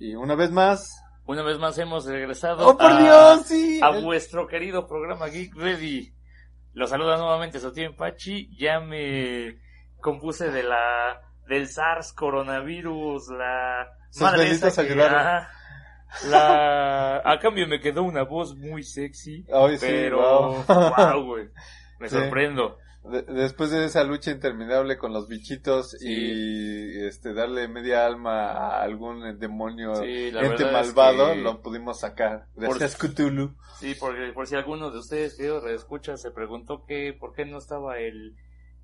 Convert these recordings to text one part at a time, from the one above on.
Y una vez más. Una vez más hemos regresado ¡Oh, por a, Dios! Sí. a vuestro querido programa Geek Ready. Los saluda nuevamente su tío Pachi. Ya me compuse de la del SARS coronavirus, la Sus madre esa que- la a cambio me quedó una voz muy sexy, Ay, pero wow. wow, güey. Me Sí. sorprendo. De- después de esa lucha interminable con los bichitos Sí. y este darle media alma a algún demonio Sí, ente es malvado, que- lo pudimos sacar. Gracias, Cthulhu. Sí, porque por si alguno de ustedes, queridos escuchas, se preguntó que por qué no estaba el,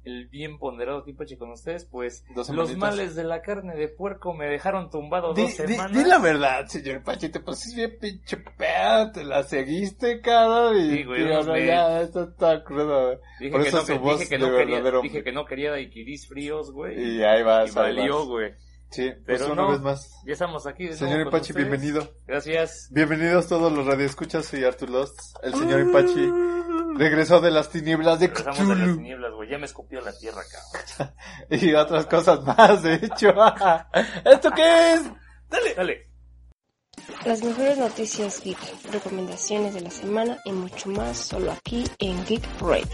el bien ponderado Timpachi con ustedes, pues Dos los semanitas. males de la carne de puerco me dejaron tumbado Di, dos di- semanas. di la verdad, señor Pachi, te pusiste bien pinche peda, te la seguiste, cara, y Sí, güey, ahora me- ya, esto está crudo. Dije por que eso no, su voz dije que de no quería, verdadero dije que no quería daiquiris fríos, güey. Y ahí vas, y valió, vas. güey. Sí, pues Pero una no. vez más. Ya estamos aquí. Señor Ipachi, bienvenido. Gracias. Bienvenidos todos los radioescuchas, soy Artur Lost. El señor Ipachi regresó de las tinieblas de Regresamos de las tinieblas, güey. Ya me escupió la tierra, cabrón. y otras cosas más, de hecho. ¿Esto qué es? Dale, dale. Las mejores noticias geek, recomendaciones de la semana y mucho más solo aquí en Geek Radio.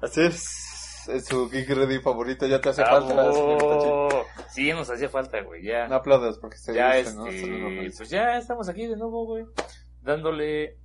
Así es, es su Geek Ready favorito, ya te hace falta. Bravo. Sí, ya nos hacía falta, güey. Ya. No aplaudas porque se ya dice, ¿no? este, no pues ya estamos aquí de nuevo, güey. Dándole.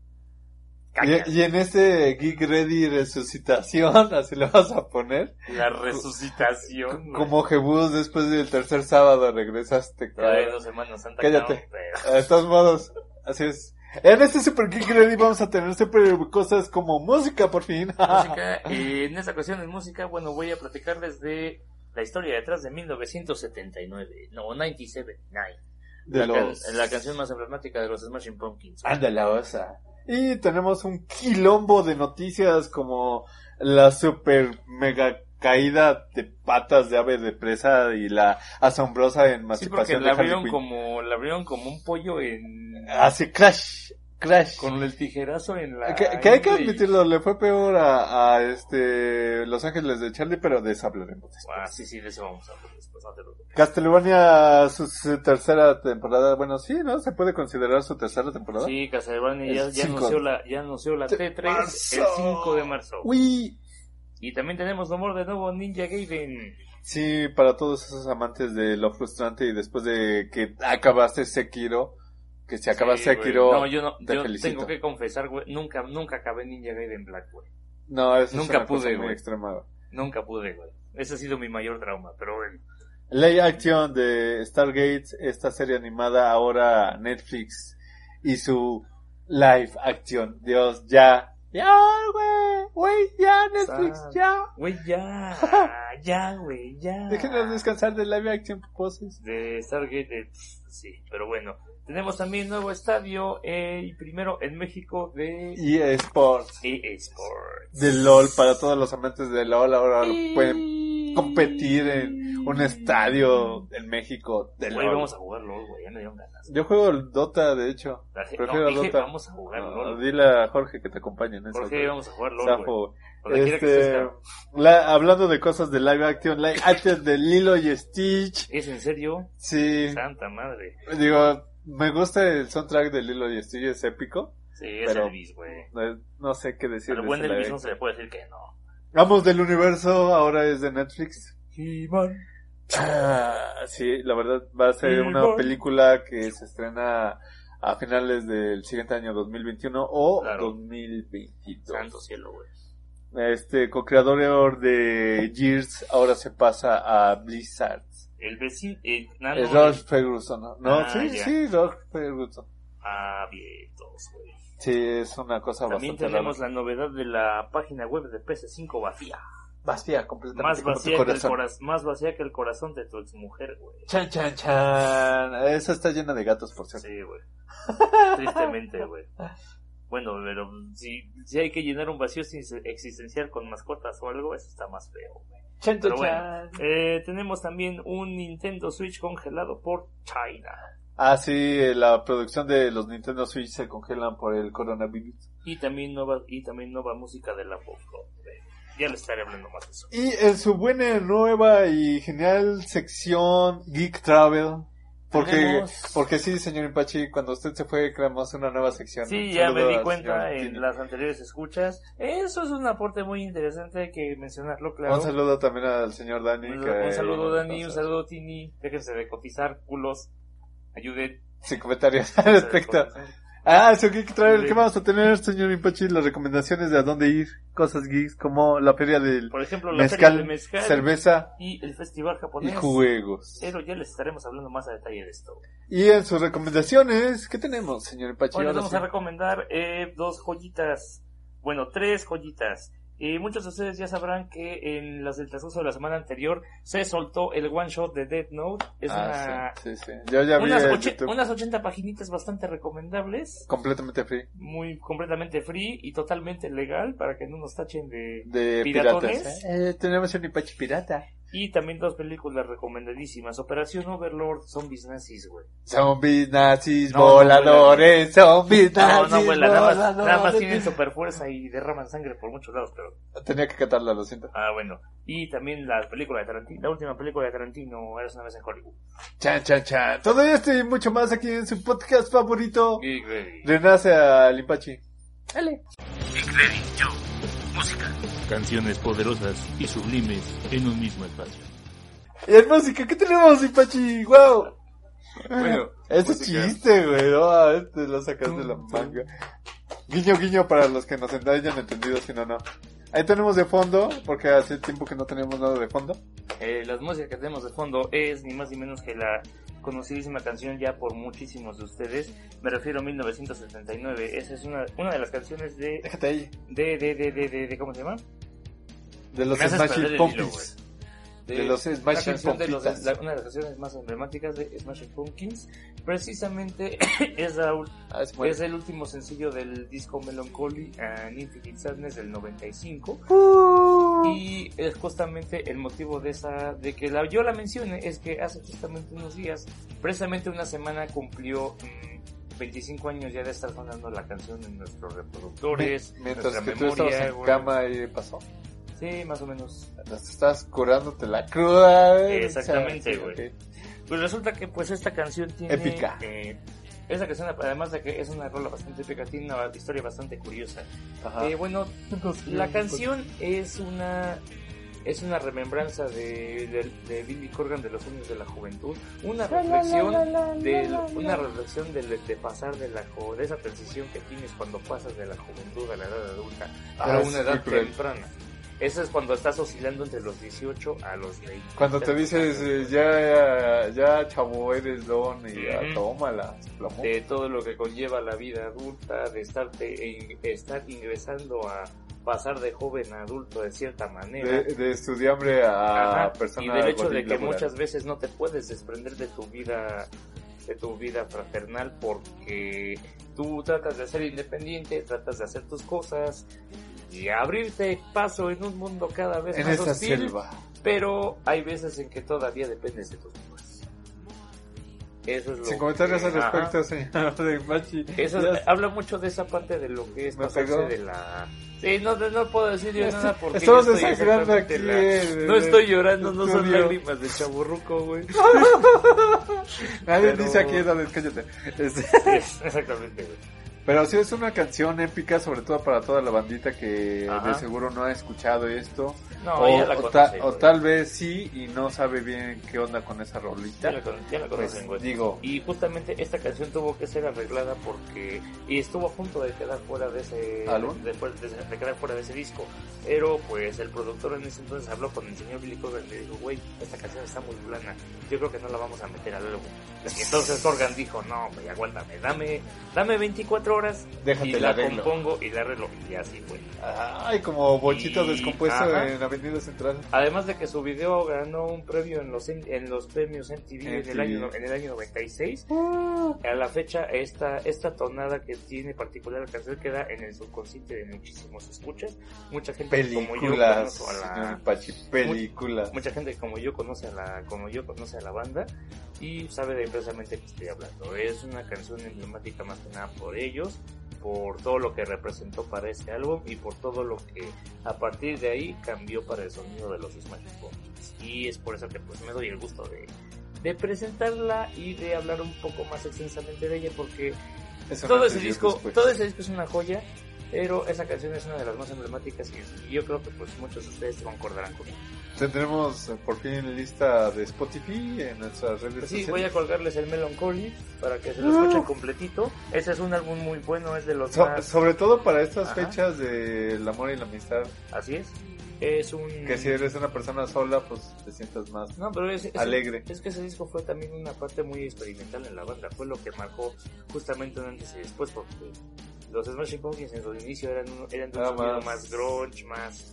Y, y en este Geek Ready resucitación, así le vas a poner, La resucitación. como Jebus después del tercer sábado regresaste. Cabrón. dos semanas Santa Cállate. cabrón, De todos modos, así es. En este Super Geek Ready vamos a tener siempre cosas como música, por fin. Música, eh, en esta ocasión en música, bueno, voy a platicarles de la historia detrás de 1979. No, 97. nine. de la, can- los... la canción más emblemática de los Smashing Pumpkins. Anda la osa. Y tenemos un quilombo de noticias como la super mega caída de patas de ave de presa y la asombrosa Sí, porque emancipación la abrieron como, la abrieron como un pollo en, Así, crash, crash. con el tijerazo en la... Que, que hay que admitirlo, le fue peor a, a este Los Ángeles de Charlie, pero de eso hablaremos después. Ah, sí, sí, de eso vamos a hablar después, no te. Castlevania, su, su tercera temporada, bueno, sí, ¿no? Se puede considerar su tercera temporada. Sí, Castlevania ya, ya anunció la, ya anunció la De T3 marzo. el 5 de marzo. Uy, Y también tenemos nombre de nuevo Ninja Gaiden. sí, para todos esos amantes de lo frustrante y después de que acabaste Sekiro, que si acabas Sí, güey. Sekiro, No, yo no, te yo felicito. tengo que confesar, güey, nunca, nunca acabé Ninja Gaiden Black, güey. no, eso nunca es una pude, cosa muy güey. extrema. güey. Nunca pude, güey. Ese ha sido mi mayor trauma, pero bueno. Ley Action de Stargate, esta serie animada ahora Netflix y su live action. Dios, ya. Ya, güey. Güey, ya, Netflix, Sad. ya. Güey, ya, ya, güey, ya. Déjenos descansar de live action poses. de Stargate, eh, sí, pero bueno. Tenemos también nuevo estadio, eh, y primero en México de Y Sports. eSports. De LOL, para todos los amantes de LOL, ahora pueden competir en un estadio en México de Güey, LOL. vamos a jugar LOL, güey, ya me dieron ganas. Yo juego el Dota, de hecho. Prefiero no, dije, Dota. vamos a jugar No, LOL. dile a Jorge que te acompañe en eso. Jorge, vamos a jugar LOL, güey. Este, la- hablando de cosas de live action, live action de Lilo y Stitch. ¿Es en serio? Sí, Santa madre. digo, me gusta el soundtrack de Lilo y Stitch, es épico. Sí, es Pero- Elvis, güey. No, no sé qué decir. De buen Elvis no se le puede decir que no. Vamos del universo, ahora es de Netflix. He-Man. Ah, sí, la verdad va a ser una película que se estrena a finales del siguiente año 2021 o Claro. 2022. Santo cielo, güey. Este co-creador de Gears ahora se pasa a Blizzard. El vecino, el nano. Es Ross Ferguson, ¿no? No, Ah, sí, ya. sí, Ross Ferguson. Abiertos, güey. Sí, es una cosa También bastante tenemos rara. la novedad de la página web de PS5 vacía. Vacía, completamente Más vacía, que el corazón. coraz- más vacía que el corazón de tu exmujer, güey. Chan, chan, chan. Esa está llena de gatos, por cierto. Sí, güey. Tristemente, güey. Bueno, pero si, si hay que llenar un vacío existencial con mascotas o algo, eso está más feo, güey. Chan, Pero chan, bueno, eh, tenemos también un Nintendo Switch congelado por China. Ah, sí, la producción de los Nintendo Switch se congelan por el coronavirus. Y también nueva, y también nueva música de la pop. Ya les estaré hablando más de eso. Y en su buena, nueva y genial sección Geek Travel, Porque, porque sí, señor Impachi, cuando usted se fue, creamos una nueva sección. Sí, ya me di cuenta en las anteriores escuchas. Eso es un aporte muy interesante, que mencionarlo, claro. Un saludo también al señor Dani. Un, que- un saludo, Dani, un saludo, Tini. Déjense de cotizar, culos. Ayuden. Sin comentarios al respecto. Ah, eso geek traer, Sí. ¿qué vamos a tener, señor Impachi? Las recomendaciones de a dónde ir, cosas geeks, como la feria del Por ejemplo, la mezcal, feria del mezcal cerveza y el festival y japonés. juegos. Pero ya les estaremos hablando más a detalle de esto. Y en sus recomendaciones, ¿qué tenemos, señor Impachi? Hoy les vamos sí. a recomendar eh, dos joyitas, bueno, tres joyitas. Eh, muchos de ustedes ya sabrán que en las del transcurso de la semana anterior se soltó el one shot de Dead Note. Es Ah, una, sí, sí, sí. Yo ya vi unas, oche- unas 80 paginitas bastante recomendables, completamente free muy completamente free y totalmente legal para que no nos tachen de... de ¿Piratones? piratas. ¿eh? Eh, tenemos un Impachi pirata. Y también dos películas recomendadísimas. Operación Overlord, Zombies Nazis, güey. Zombies nazis No, no voladores, zombies No, nazis no, güey, nada más, voladores. nada más tienen super fuerza y derraman sangre por muchos lados, pero... Tenía que cantarla, lo siento. Ah, bueno. Y también la película de Tarantino, la última película de Tarantino, Eras una vez en Hollywood. Chan, chan, chan. Todo esto y mucho más aquí en su podcast favorito. Geek. Renace al Impachi. Geek Ready, yo. Música. Canciones poderosas y sublimes en un mismo espacio. Y en música, ¿qué tenemos, Impachi? ¡Wow! Bueno, Ese es música. chiste, güey. No, este lo sacas de la manga. Guiño, guiño para los que nos hayan entendido, si no, no. Ahí tenemos de fondo, porque hace tiempo que no tenemos nada de fondo. Eh, las músicas que tenemos de fondo es ni más ni menos que la conocidísima canción ya por muchísimos de ustedes. Me refiero a 1979. Esa es una, una de las canciones de, Déjate ahí. de, de, de, de, de, de- ¿cómo se llama? De los Smashing Pumpkins. De los Smashing canción de los- Pumpkins. la- una de las canciones más emblemáticas de Smashing Pumpkins. Precisamente es, la ul- Ah, es bueno. es el último sencillo del disco Melancholy and Infinite Sadness del 95. Uh. Y es justamente el motivo de esa, de que la, yo la mencione, es que hace justamente unos días, precisamente una semana cumplió mm, 25 años ya de estar sonando la canción en nuestros reproductores, Mientras que tú estabas en cama y pasó. Sí, más o menos. Estás curándote la cruda, güey. Exactamente, O sea, güey. Pues resulta que pues esta canción tiene... Épica. eh, esa canción, además de que es una rola bastante épica, tiene una historia bastante curiosa. Ajá. Eh, bueno, la canción es una es una remembranza de, de, de Billy Corgan de los años de la juventud, una reflexión de una reflexión de, de pasar de la de esa transición que tienes cuando pasas de la juventud a la edad adulta, Ah, a es una edad temprana. Eso es cuando estás oscilando entre los 18 a los 20. Cuando te dices, eh, ya, ya, chavo, eres don y ya, Ujú. tómala. plomo. de todo lo que conlleva la vida adulta, de estarte in- estar ingresando a pasar de joven a adulto de cierta manera. De, de estudiambre a Ajá, persona y del hecho de que laboral. muchas veces no te puedes desprender de tu vida de tu vida fraternal porque tú tratas de ser independiente, tratas de hacer tus cosas y abrirte paso en un mundo cada vez En más esa hostil, selva. pero hay veces en que todavía dependes de tus papás. Eso es lo Sin comentarios que- al ajá. respecto, señor de Machi. Eso es- habla mucho de esa parte de lo que es pasarse pegó. de la... Sí, no, no puedo decir yo Esto- nada porque estamos desangrando exactamente aquí, la- No estoy llorando, no son lágrimas de chaburruco, güey. Nadie pero- dice aquí, David, cállate. Este, Sí, Exactamente, güey. Pero sí es una canción épica, sobre todo para toda la bandita que Ajá. de seguro no ha escuchado esto. No, o, ya la o ta- o tal vez sí y no sabe bien qué onda con esa rolita. Ya la, ya la Pues, conocen, digo, Y justamente esta canción tuvo que ser arreglada porque y estuvo a punto de quedar fuera de ese ¿Álbum? de, de- de- de quedar fuera de ese disco, pero pues el productor en ese entonces habló con el señor Billy Corgan y le dijo, güey, esta canción está muy plana, yo creo que no la vamos a meter al álbum. Entonces Corgan dijo, no, güey, aguántame, dame, dame 24 horas déjate y la la compongo y la arreglo y así fue. Ay, como bochito Y- descompuesto ajá. en Avenida Central. Además de que su video ganó un premio en los en los premios MTV en el MTV. año en el año 96. A la fecha esta esta tonada que tiene particular la canción queda en el subconsciente de muchísimos escuchas. Mucha gente como yo Películas, a la Pachi, películas. mucha gente como yo conoce a la como yo conoce a la banda y sabe de precisamente que estoy hablando. Es una canción emblemática más que nada por ellos, por todo lo que representó para ese álbum y por todo lo que a partir de ahí cambió para el sonido de los Smashing Pumpkins. Y es por eso que pues me doy el gusto de de presentarla y de hablar un poco más extensamente de ella porque Eso todo ese disco, después. todo ese disco es una joya, pero esa canción es una de las más emblemáticas y, yo creo que pues muchos de ustedes concordarán conmigo. Tendremos eh, por fin lista de Spotify en nuestras redes Pues sí, sociales. voy a colgarles el Melancholy para que se lo escuchen completito. Ese es un álbum muy bueno, es de los So- más... sobre todo para estas Ajá. fechas del amor y la amistad. Así es. Es un... Que si eres una persona sola, pues te sientas más. No, pero es, es- Alegre. Es que ese disco fue también una parte muy experimental en la banda. Fue lo que marcó justamente un antes y después. Porque los Smashing Pumpkins en su inicio eran, eran de un Ah, sonido más- más grunge, más.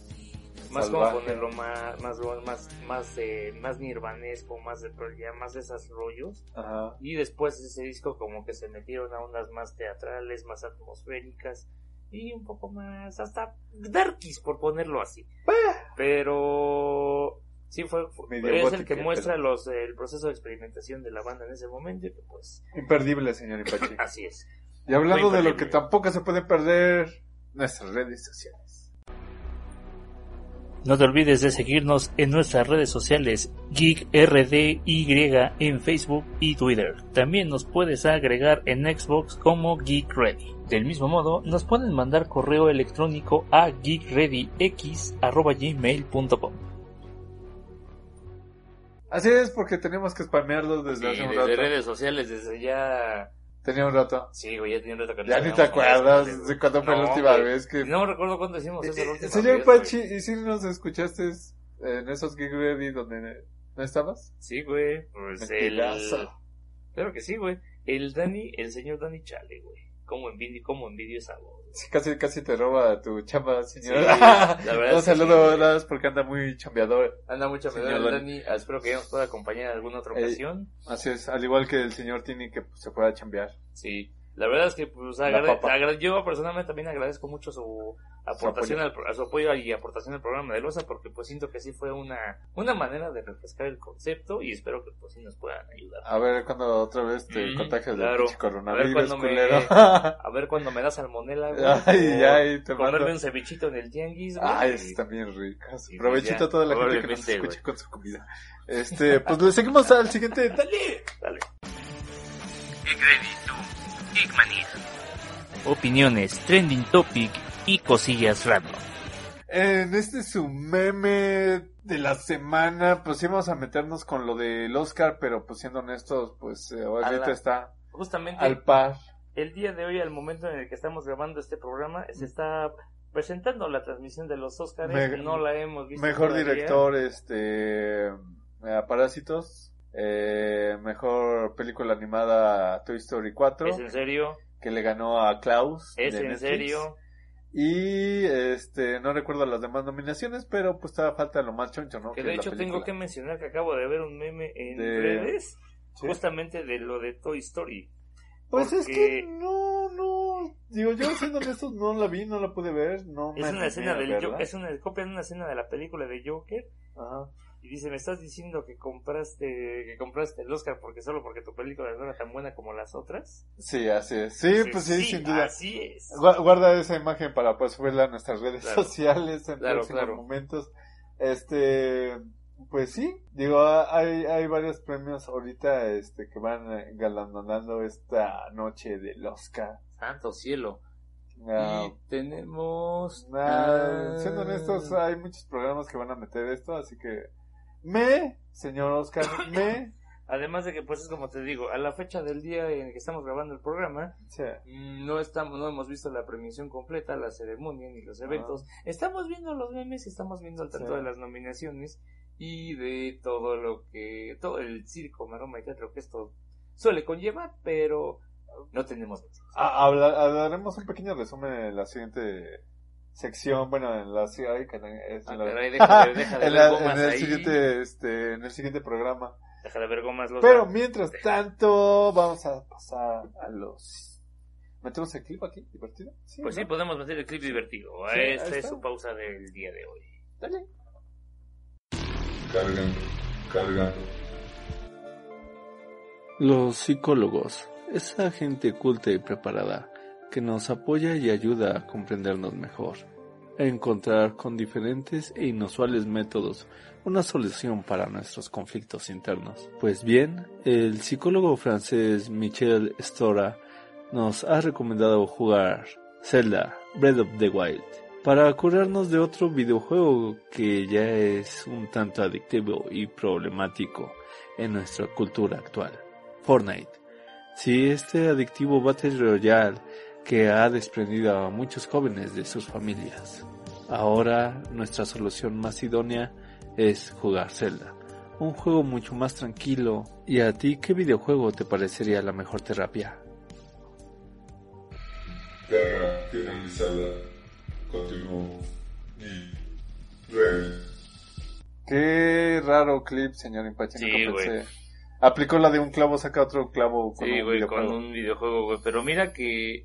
Más como ponerlo más más más más eh, más nirvanesco, más de Jam, más de esos rollos. Ajá. Y después de ese disco como que se metieron a ondas más teatrales, más atmosféricas y un poco más hasta darkies por ponerlo así. Pero sí fue, fue- es el gótica, que pero- muestra los el proceso de experimentación de la banda en ese momento y que pues Imperdible, señor Ipachi. así es. Y hablando de lo que tampoco se puede perder, nuestras redes sociales. No te olvides de seguirnos en nuestras redes sociales GeekRDY en Facebook y Twitter. También nos puedes agregar en Xbox como Geek Ready. Del mismo modo, nos pueden mandar correo electrónico a geekreadyx@gmail.com. Así es, porque tenemos que spamearlos desde Sí, hace un desde rato. redes sociales, desde ya... Tenía un rato. Sí, güey, ya tiene un rato que Ya ni te acuerdas de cuándo fue la No, última güey. vez que... No recuerdo cuándo hicimos eso la Eh, Señor vez, güey. Pachi, ¿y si nos escuchaste en esos Geek Ready donde no estabas? Sí, güey. Pues el... Claro que sí, güey. El Dani, el señor Dani Chale, güey. Cómo envidio, cómo envidio esa voz. Sí, casi, casi te roba tu chamba, señor. Sí, la verdad Un saludo, sí, más porque anda muy chambeador. Anda Señor mejor el Dani. Dani. Ah, Espero que nos pueda acompañar en alguna otra Eh, ocasión. Así es, al igual que el señor Tini que se fue a chambear. Sí. La verdad es que pues agrade- yo personalmente también agradezco mucho su aportación al, su apoyo y aportación al programa de Loza porque pues siento que sí fue una una manera de refrescar el concepto y espero que pues sí nos puedan ayudar. A ver cuando otra vez te Mm, contagias del pinche A ver coronavirus, me- culero. A ver cuando me da salmonela, güey. Ay, ahí te comerme mando. un cevichito en el tianguis, güey. Ay, están bien ricas. Sí, Provechito ya, a toda la gente que nos escuche güey. con su comida. Este, pues le seguimos al siguiente. Dale. Dale. Opiniones, trending topic y cosillas random. En este su meme de la semana, pues íbamos a meternos con lo del Oscar, pero pues siendo honestos, pues eh, ahorita la- está Justamente al par. el día de hoy, al momento en el que estamos grabando este programa, se está presentando la transmisión de los Oscars. Me- no la hemos visto. Mejor todavía. director, este, eh, Parásitos. Eh, mejor película animada Toy Story 4, ¿Es en serio? que le ganó a Klaus. ¿Es en Netflix. serio? Y este, no recuerdo las demás nominaciones, pero pues todavía falta lo más choncho, ¿no? Que es de hecho tengo que mencionar que acabo de ver un meme en De- redes Sí. justamente de lo de Toy Story. Pues es porque- que no, no. Digo, yo siendo honesto, no la vi, no la pude ver. No me Es una animé escena del verla. Es una copia de una escena de la película de Joker Ajá. Y dice, "Me estás diciendo que compraste que compraste el Oscar porque solo porque tu película no era tan buena como las otras?" Sí, así es. Sí, pues sí, sin duda. Así es. Gua- Guarda esa imagen para pues subirla a nuestras redes Claro. sociales en Claro, próximos claro. momentos. Este, pues sí, digo, ha- hay, hay varios premios ahorita este que van eh, galardonando esta noche del Oscar. Santo cielo. Ah, Y tenemos ah, siendo honestos, hay muchos programas que van a meter esto, así que me, señor Oscar, me, Además de que, pues es como te digo, a la fecha del día en el que estamos grabando el programa, sí, mm, no estamos, no hemos visto la premiación completa, la ceremonia ni los eventos. Estamos viendo los memes, estamos viendo al tanto Sí. de las nominaciones y de todo lo que, todo el circo, maroma y teatro que esto suele conllevar, pero no tenemos. Ah, habla- hablaremos un pequeño resumen en la siguiente sección, bueno, en la es Ah, la- caray, deja de- deja de en, ver la- en el ahí. siguiente, este, en el siguiente programa. Deja de ver gomas los Pero mientras tanto, vamos a pasar a los. ¿Metemos el clip aquí? ¿Divertido? Pues sí, podemos meter el clip divertido. Sí, Esta es su pausa del día de hoy. Dale. Cargando, cargando. Los psicólogos, esa gente culta y preparada que nos apoya y ayuda a comprendernos mejor. encontrar con diferentes e inusuales métodos una solución para nuestros conflictos internos. Pues bien, el psicólogo francés Michel Stora nos ha recomendado jugar Zelda Breath of the Wild para curarnos de otro videojuego que ya es un tanto adictivo y problemático en nuestra cultura actual, Fortnite. Si este adictivo Battle Royale que ha desprendido a muchos jóvenes de sus familias. Ahora nuestra solución más idónea es jugar Zelda, un juego mucho más tranquilo. ¿Y a ti qué videojuego te parecería la mejor terapia? Qué raro clip, señor Impache. Sí, nunca. Aplicó la de un clavo, saca otro clavo con Sí, un güey, con videojuego. un videojuego, güey. Pero mira que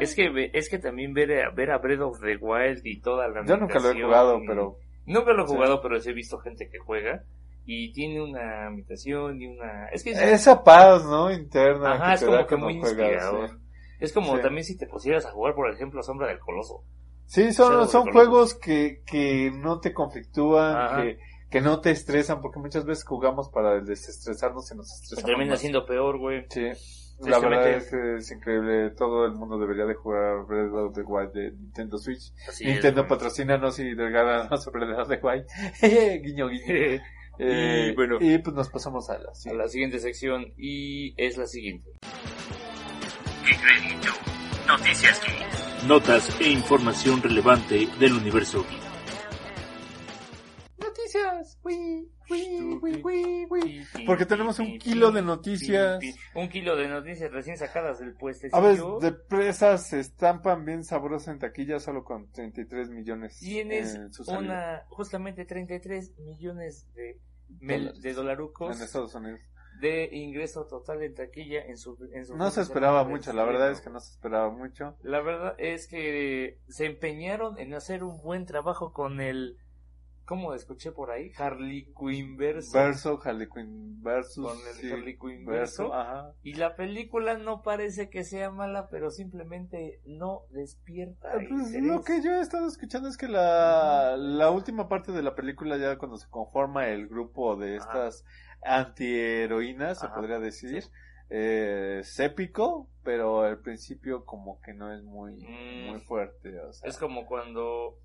Es que es que también ver a, ver a Breath of the Wild y toda la Yo nunca lo he jugado, pero Nunca lo he Sí. jugado, pero sí he visto gente que juega y tiene una ambientación y una... Es que es, esa paz, ¿no? Interna. ajá, que es te como que muy inspirador. sí. Es como Sí. también si te pusieras a jugar, por ejemplo, Sombra del Coloso. Sí, son, Shadow son juegos que, que no te conflictúan, Ajá. que, que no te estresan, porque muchas veces jugamos para desestresarnos y nos Se estresamos. termina siendo peor, güey. Sí, la verdad es que es increíble. Todo el mundo debería de jugar Breath of the Wild de Nintendo Switch. Así es, Nintendo güey. patrocínanos y regálanos sobre Breath of the Wild. guiño, guiño. Eh, Y bueno. y pues nos pasamos a la a siguiente. la siguiente sección y es la siguiente. Noticias. Notas e información relevante del universo geek. Noticias. Porque tenemos un kilo de noticias. Un kilo de noticias recién sacadas del puestecillo. Aves de presas se estampan bien sabrosas en taquilla solo con 33 millones. Tienes en su una, justamente 33 millones de, mel- de dolarucos en Estados Unidos. de ingreso total en taquilla en su, en su No se esperaba mucho, la verdad es que no se esperaba mucho. La verdad es que se empeñaron en hacer un buen trabajo con el, ¿cómo escuché por ahí? Harley Quinn verso. Verso, Harley Quinn versus. Con el sí, Harley Quinn verso, verso. Ajá. Y la película no parece que sea mala, pero simplemente no despierta Pues, interés. lo que yo he estado escuchando es que la, la última parte de la película, ya cuando se conforma el grupo de estas antiheroínas, se podría decir, eh, es épico, pero al principio como que no es muy, Mm. muy fuerte. O sea, Es como cuando...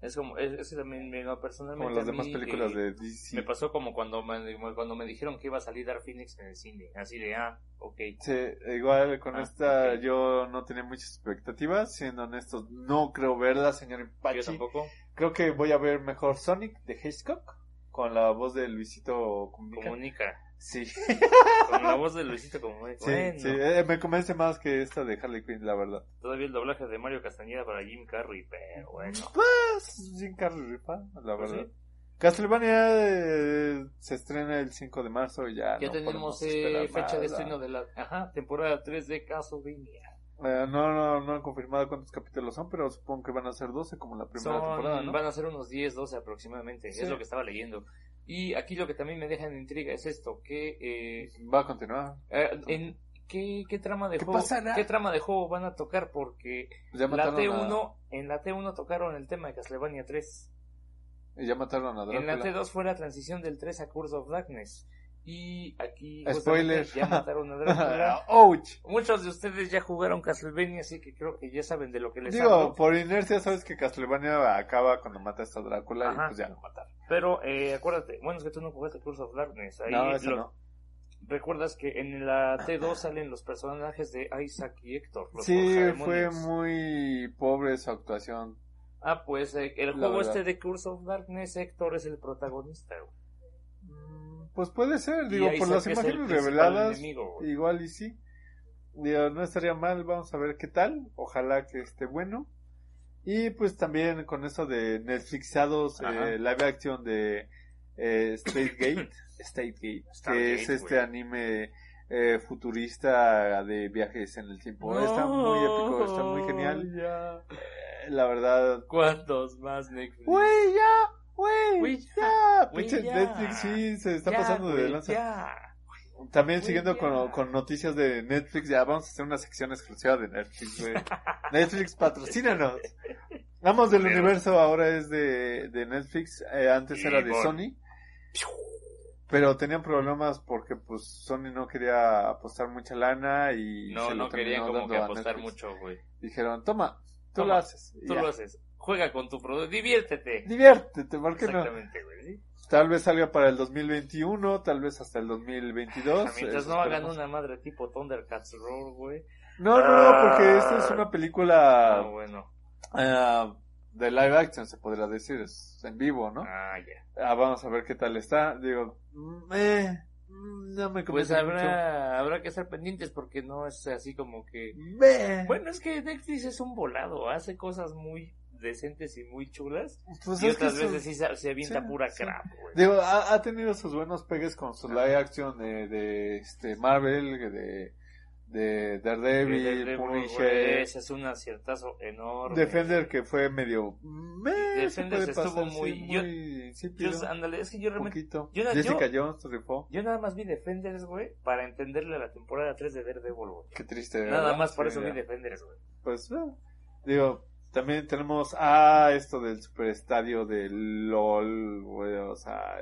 Es como... Es, también, me- personalmente como las demás películas eh, de DC. Me pasó como cuando me, cuando me dijeron que iba a salir Dark Phoenix en el cine. Así de, ah, ok. Sí, igual con Ah, esta ok. yo no tenía muchas expectativas, siendo honestos, no creo verla, señor Yo Impachi. tampoco. Creo que voy a ver mejor Sonic de Hitchcock con la voz de Luisito Comunica. Comunica. Sí, Con la voz de Luisito Comunica. sí, bueno, sí, eh, me convence más que esta de Harley Quinn, la verdad. todavía el doblaje de Mario Castañeda para Jim Carrey, pero bueno. Pues, Jim Carrey rifa, la Pues verdad. sí. Castlevania eh, se estrena el 5 de marzo y ya. Ya no tenemos eh, fecha nada. de estreno de la ajá, temporada 3 de Castlevania. Eh, no, no, no han confirmado cuántos capítulos son, pero supongo que van a ser 12 como la primera Son- temporada, ¿no? Van a ser unos 10, 12 aproximadamente, Sí. es lo que estaba leyendo. Y aquí lo que también me deja en intriga es esto, que eh, Va a continuar. eh, en ¿qué, qué trama de ¿Qué juego pasará? qué trama de juego van a tocar porque Ya la mataron T1 en la T1 tocaron el tema de Castlevania 3. a, y ya mataron a En la Drácula. T2 fue la transición del 3 a Curse of Darkness. Y aquí ya mataron a Drácula. Ouch. Muchos de ustedes ya jugaron Castlevania, así que creo que ya saben de lo que les Digo, hablo. por inercia sabes que Castlevania acaba cuando mata a Drácula Ajá. y pues ya lo mataron. Pero eh, acuérdate, bueno, es que tú no jugaste Curse of Darkness. Ahí No, eso lo- no. Recuerdas que en la T2 salen los personajes de Isaac y Héctor. Los Sí, fue muy pobre su actuación. Ah, pues eh, el La juego verdad. este de Curse of Darkness, Héctor es el protagonista. güey. Pues puede ser, digo, por las imágenes reveladas, enemigo, igual y sí. Digo, no estaría mal, vamos a ver qué tal. Ojalá que esté bueno. Y pues también con eso de Netflixados, eh, live action de eh, State Gate, State Gate, que es este anime eh, futurista de viajes en el tiempo. está muy épico, está muy genial. Ya. Eh, la verdad, ¿Cuántos más Netflix? Güey, ya, güey, ya. Pinche. Netflix sí se está Ya, pasando de lanza. ya. También siguiendo ya. con, con noticias de Netflix, ya vamos a hacer una sección exclusiva de Netflix, güey. Netflix, patrocínanos. Amos del Universo ahora es de, de Netflix, eh, antes era de. Sony. Pero tenían problemas porque pues Sony no quería apostar mucha lana y No, se no querían como que apostar Netflix. mucho, güey. Dijeron, toma, tú Toma, lo haces. Tú ya. lo haces. Juega con tu producto. Diviértete. Diviértete, ¿por qué no? Exactamente, güey. ¿sí? Tal vez salga para el 2021, tal vez hasta el 2022. Mientras eso no hagan una madre tipo Thundercats Roar, güey. No, no, porque esta es una película Ah, bueno. ah, de live action, se podría decir, es en vivo, ¿no? Ah, ya. Ah, vamos a ver qué tal está. Digo, mm, eh, mm, no me Pues habrá, habrá que estar pendientes porque no es así como que... Meh. Bueno, es que Netflix es un volado, hace cosas muy decentes y muy chulas. pues y otras veces sí se, se avienta sí, pura sí. crap, güey. Digo, ha, ha tenido sus buenos pegues con su live action de, de este Marvel, de, de Daredevil, Daredevil, güey, Punisher, Ese es un aciertazo enorme. Defender que fue medio... se Defender puede estuvo pasar, sí, muy- yo- muy insípido, Yo, ándale, es que yo realmente... poquito. yo- Jessica Jones. Yo nada más vi Defenders, güey, para entenderle a la temporada 3 de Daredevil, güey. Qué triste. Nada más por eso vi Defenders, güey. pues eh, digo también tenemos ah esto del superestadio de LOL güey o sea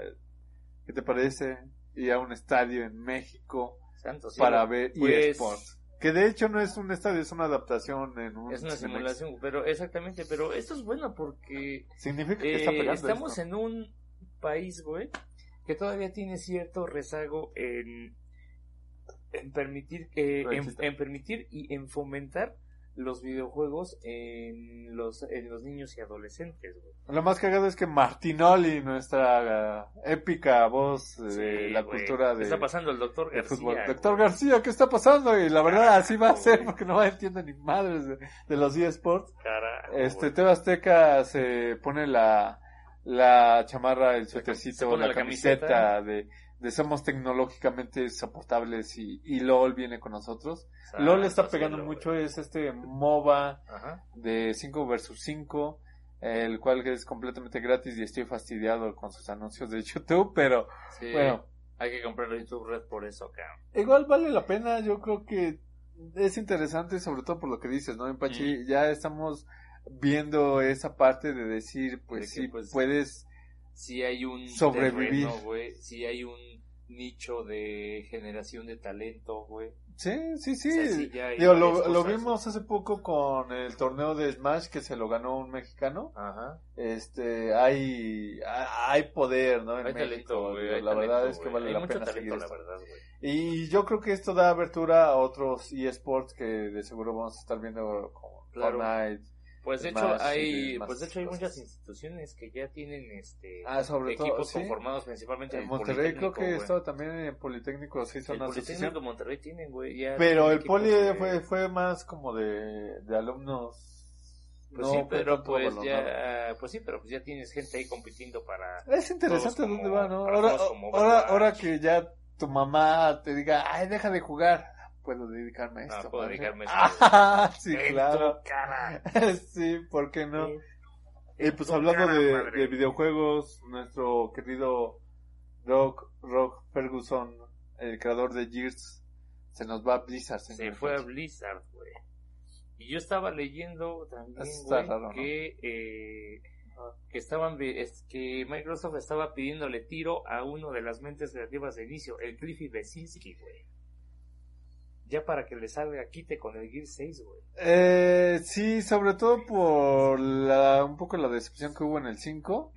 ¿qué te parece? ir a un estadio en México Santo cielo. para ver Pues, eSports que de hecho no es un estadio es una adaptación en un Es una simulación, pero exactamente, pero esto es bueno porque significa que eh, está pegando estamos esto. en un país, güey, que todavía tiene cierto rezago en, en permitir en, Racista. en permitir y en fomentar los videojuegos en los en los niños y adolescentes, güey. lo más cagado es que Martinoli nuestra épica voz de Sí, la güey. cultura ¿Qué de está pasando el doctor García? fútbol. Doctor García, ¿qué está pasando? Y la verdad, así va a ser, güey. porque no entiende ni madres de, de los eSports. Este. TV Azteca se pone la, la chamarra, el suétercito, la, la camiseta, camiseta. de, de somos tecnológicamente soportables y, y LOL viene con nosotros. Santo LOL está pegando mucho, es este MOBA Ajá. de 5 versus 5, el cual es completamente gratis y estoy fastidiado con sus anuncios de YouTube, pero Sí. bueno, Hay que comprar YouTube Red por eso, cabrón. Igual vale la pena, yo creo que es interesante, sobre todo por lo que dices, ¿no, Empachi? Mm. Ya estamos viendo esa parte de decir, pues De que, sí, pues, puedes, si hay un Sobrevivir. güey, si hay un nicho de generación de talento, güey. sí, sí, sí. O sea, sí, Digo, lo, lo vimos hace poco con el torneo de Smash que se lo ganó un mexicano. Ajá. Este, hay, hay poder, ¿no? En Hay México. talento. Digo, hay la talento, verdad es que vale hay la pena seguir talento, la esto. verdad, güey. Y yo creo que esto da abertura a otros eSports que de seguro vamos a estar viendo como Claro. Fortnite. Pues de hecho hay, pues de hecho hay muchas instituciones que ya tienen este Ah, sobre todo, equipos sí. conformados principalmente en, el Monterrey creo que güey. estaba también en Politécnico, se hizo El una Politécnico Monterrey tienen, güey, ya Pero el poli de- fue, fue más como de, de alumnos. Pues no sí, pero pues ya, pues sí, pero pues ya tienes gente ahí compitiendo para Es interesante dónde va, ¿no? Ahora, ahora, ahora que ya tu mamá te diga, ay, deja de jugar, puedo dedicarme a Ah, esto. puedo madre. dedicarme a esto. Ah, sí, claro. sí, ¿por qué no? Y pues tu hablando cara, de, videojuegos, nuestro querido Rock, Rock Ferguson, el creador de Gears, se nos va a Blizzard. Se señor fue a. Blizzard, güey. Y yo estaba leyendo también, güey, raro, ¿no? que, eh, que estaban, es que Microsoft estaba pidiéndole tiro a uno de las mentes creativas de inicio, el Cliffy Besinski, güey. Ya para que le salga quite con el Gear 6, güey. Eh, sí, sobre todo por la, un poco la decepción que hubo en el 5.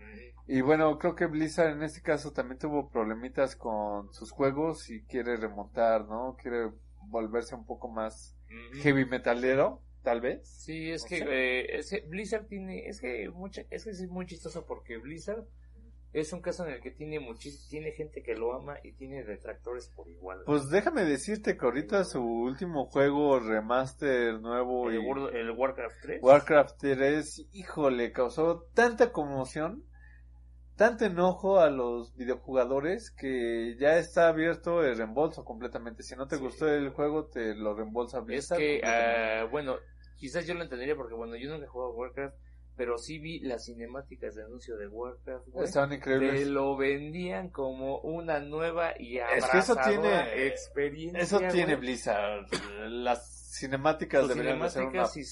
Y bueno, creo que Blizzard en este caso también tuvo problemitas con sus juegos y quiere remontar, ¿no? Quiere volverse un poco más heavy metalero, tal vez. Sí, es que, eh, es que Blizzard tiene, es que mucha, es que es muy chistoso porque Blizzard es un caso en el que tiene muchis, tiene gente que lo ama y tiene detractores por igual. Pues déjame decirte que ahorita su último juego remaster nuevo el, y World- el Warcraft 3. Warcraft 3, híjole, causó tanta conmoción, tanto enojo a los videojugadores que ya está abierto el reembolso completamente. Si no te Sí. gustó el juego, te lo reembolsa es Blizzard. que, completamente. ah, bueno, quizás yo lo entendería porque bueno, yo nunca he jugado Warcraft, pero sí vi las cinemáticas de anuncio de Warcraft, güey. Estaban Te increíbles. lo vendían como una nueva y Es que eso abrazadora tiene- experiencia. Eso tiene. Blizzard. Las cinemáticas Sus deberían de ser una cinemáticas y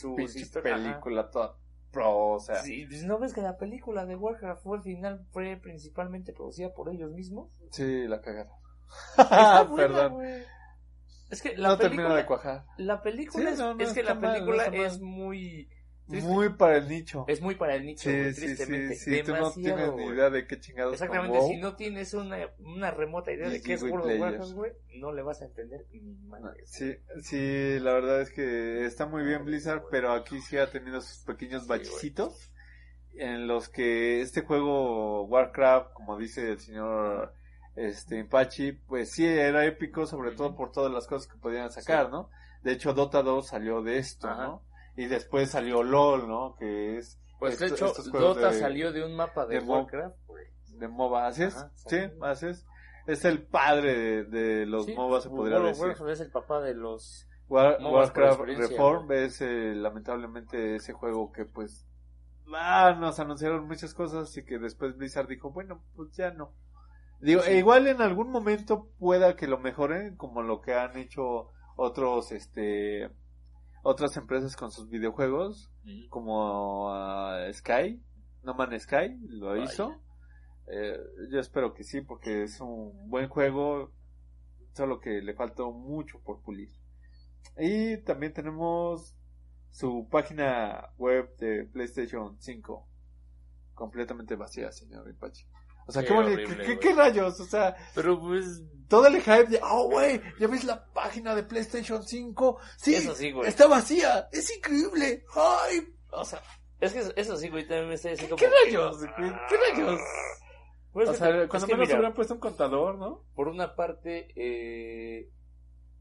ajá. película toda. pro, o sea. Sí, pues, ¿no ves que la película de Warcraft fue al final fue principalmente producida por ellos mismos? Sí, la cagaron. Buena, Perdón. güey. Es que la No película, de cuajar. la película Sí, es, no, no es que la película mal. es muy triste- Muy para el nicho. es muy para el nicho, Sí, sí, sí, tristemente. sí. Tú no tienes ni idea de qué chingados Exactamente, si no tienes una, una remota idea de qué es World of. Warcraft, güey, no le vas a entender ni madre. Sí, sí, la verdad es que está muy bien Blizzard, pero aquí sí ha tenido sus pequeños Sí, bachecitos en los que este juego Warcraft, como dice el señor este Impachi, pues sí era épico, sobre todo por todas las cosas que podían sacar, ¿no? De hecho Dota 2 salió de esto, Ajá. ¿no? Y después salió LOL, ¿no? Que es Pues de esto- hecho, estos juegos Dota de- salió de un mapa de, de Mo- Warcraft, güey. de MOBA, ¿así es? Ajá, sí, así es. Es el padre de, de los Sí, MOBA, se podría World decir. Warcraft es el papá de los... War- Warcraft Reform es eh, lamentablemente ese juego que pues ah, nos anunciaron muchas cosas y que después Blizzard dijo, bueno, pues ya no. Digo, Sí. e igual en algún momento pueda que lo mejoren como lo que han hecho otros este otras empresas con sus videojuegos como ah, Sky, No Man's Sky lo Vaya. hizo. Eh, yo espero que sí porque es un buen juego, solo que le faltó mucho por pulir. Y también tenemos su página web de PlayStation 5 completamente vacía, señor Ipachi. O sea, Qué qué, horrible, qué- qué rayos, o sea, Pero pues... todo el hype de, oh, güey, ¿ya ves la página de PlayStation 5? Sí, Eso sí, güey. está vacía, es increíble, ay, O sea, es que eso, sí, güey, también me está ¿qué, diciendo qué como- rayos? ¿Qué, qué rayos? Pues O sea, que- cuando menos mira, hubieran puesto un contador, ¿no? por una parte, eh,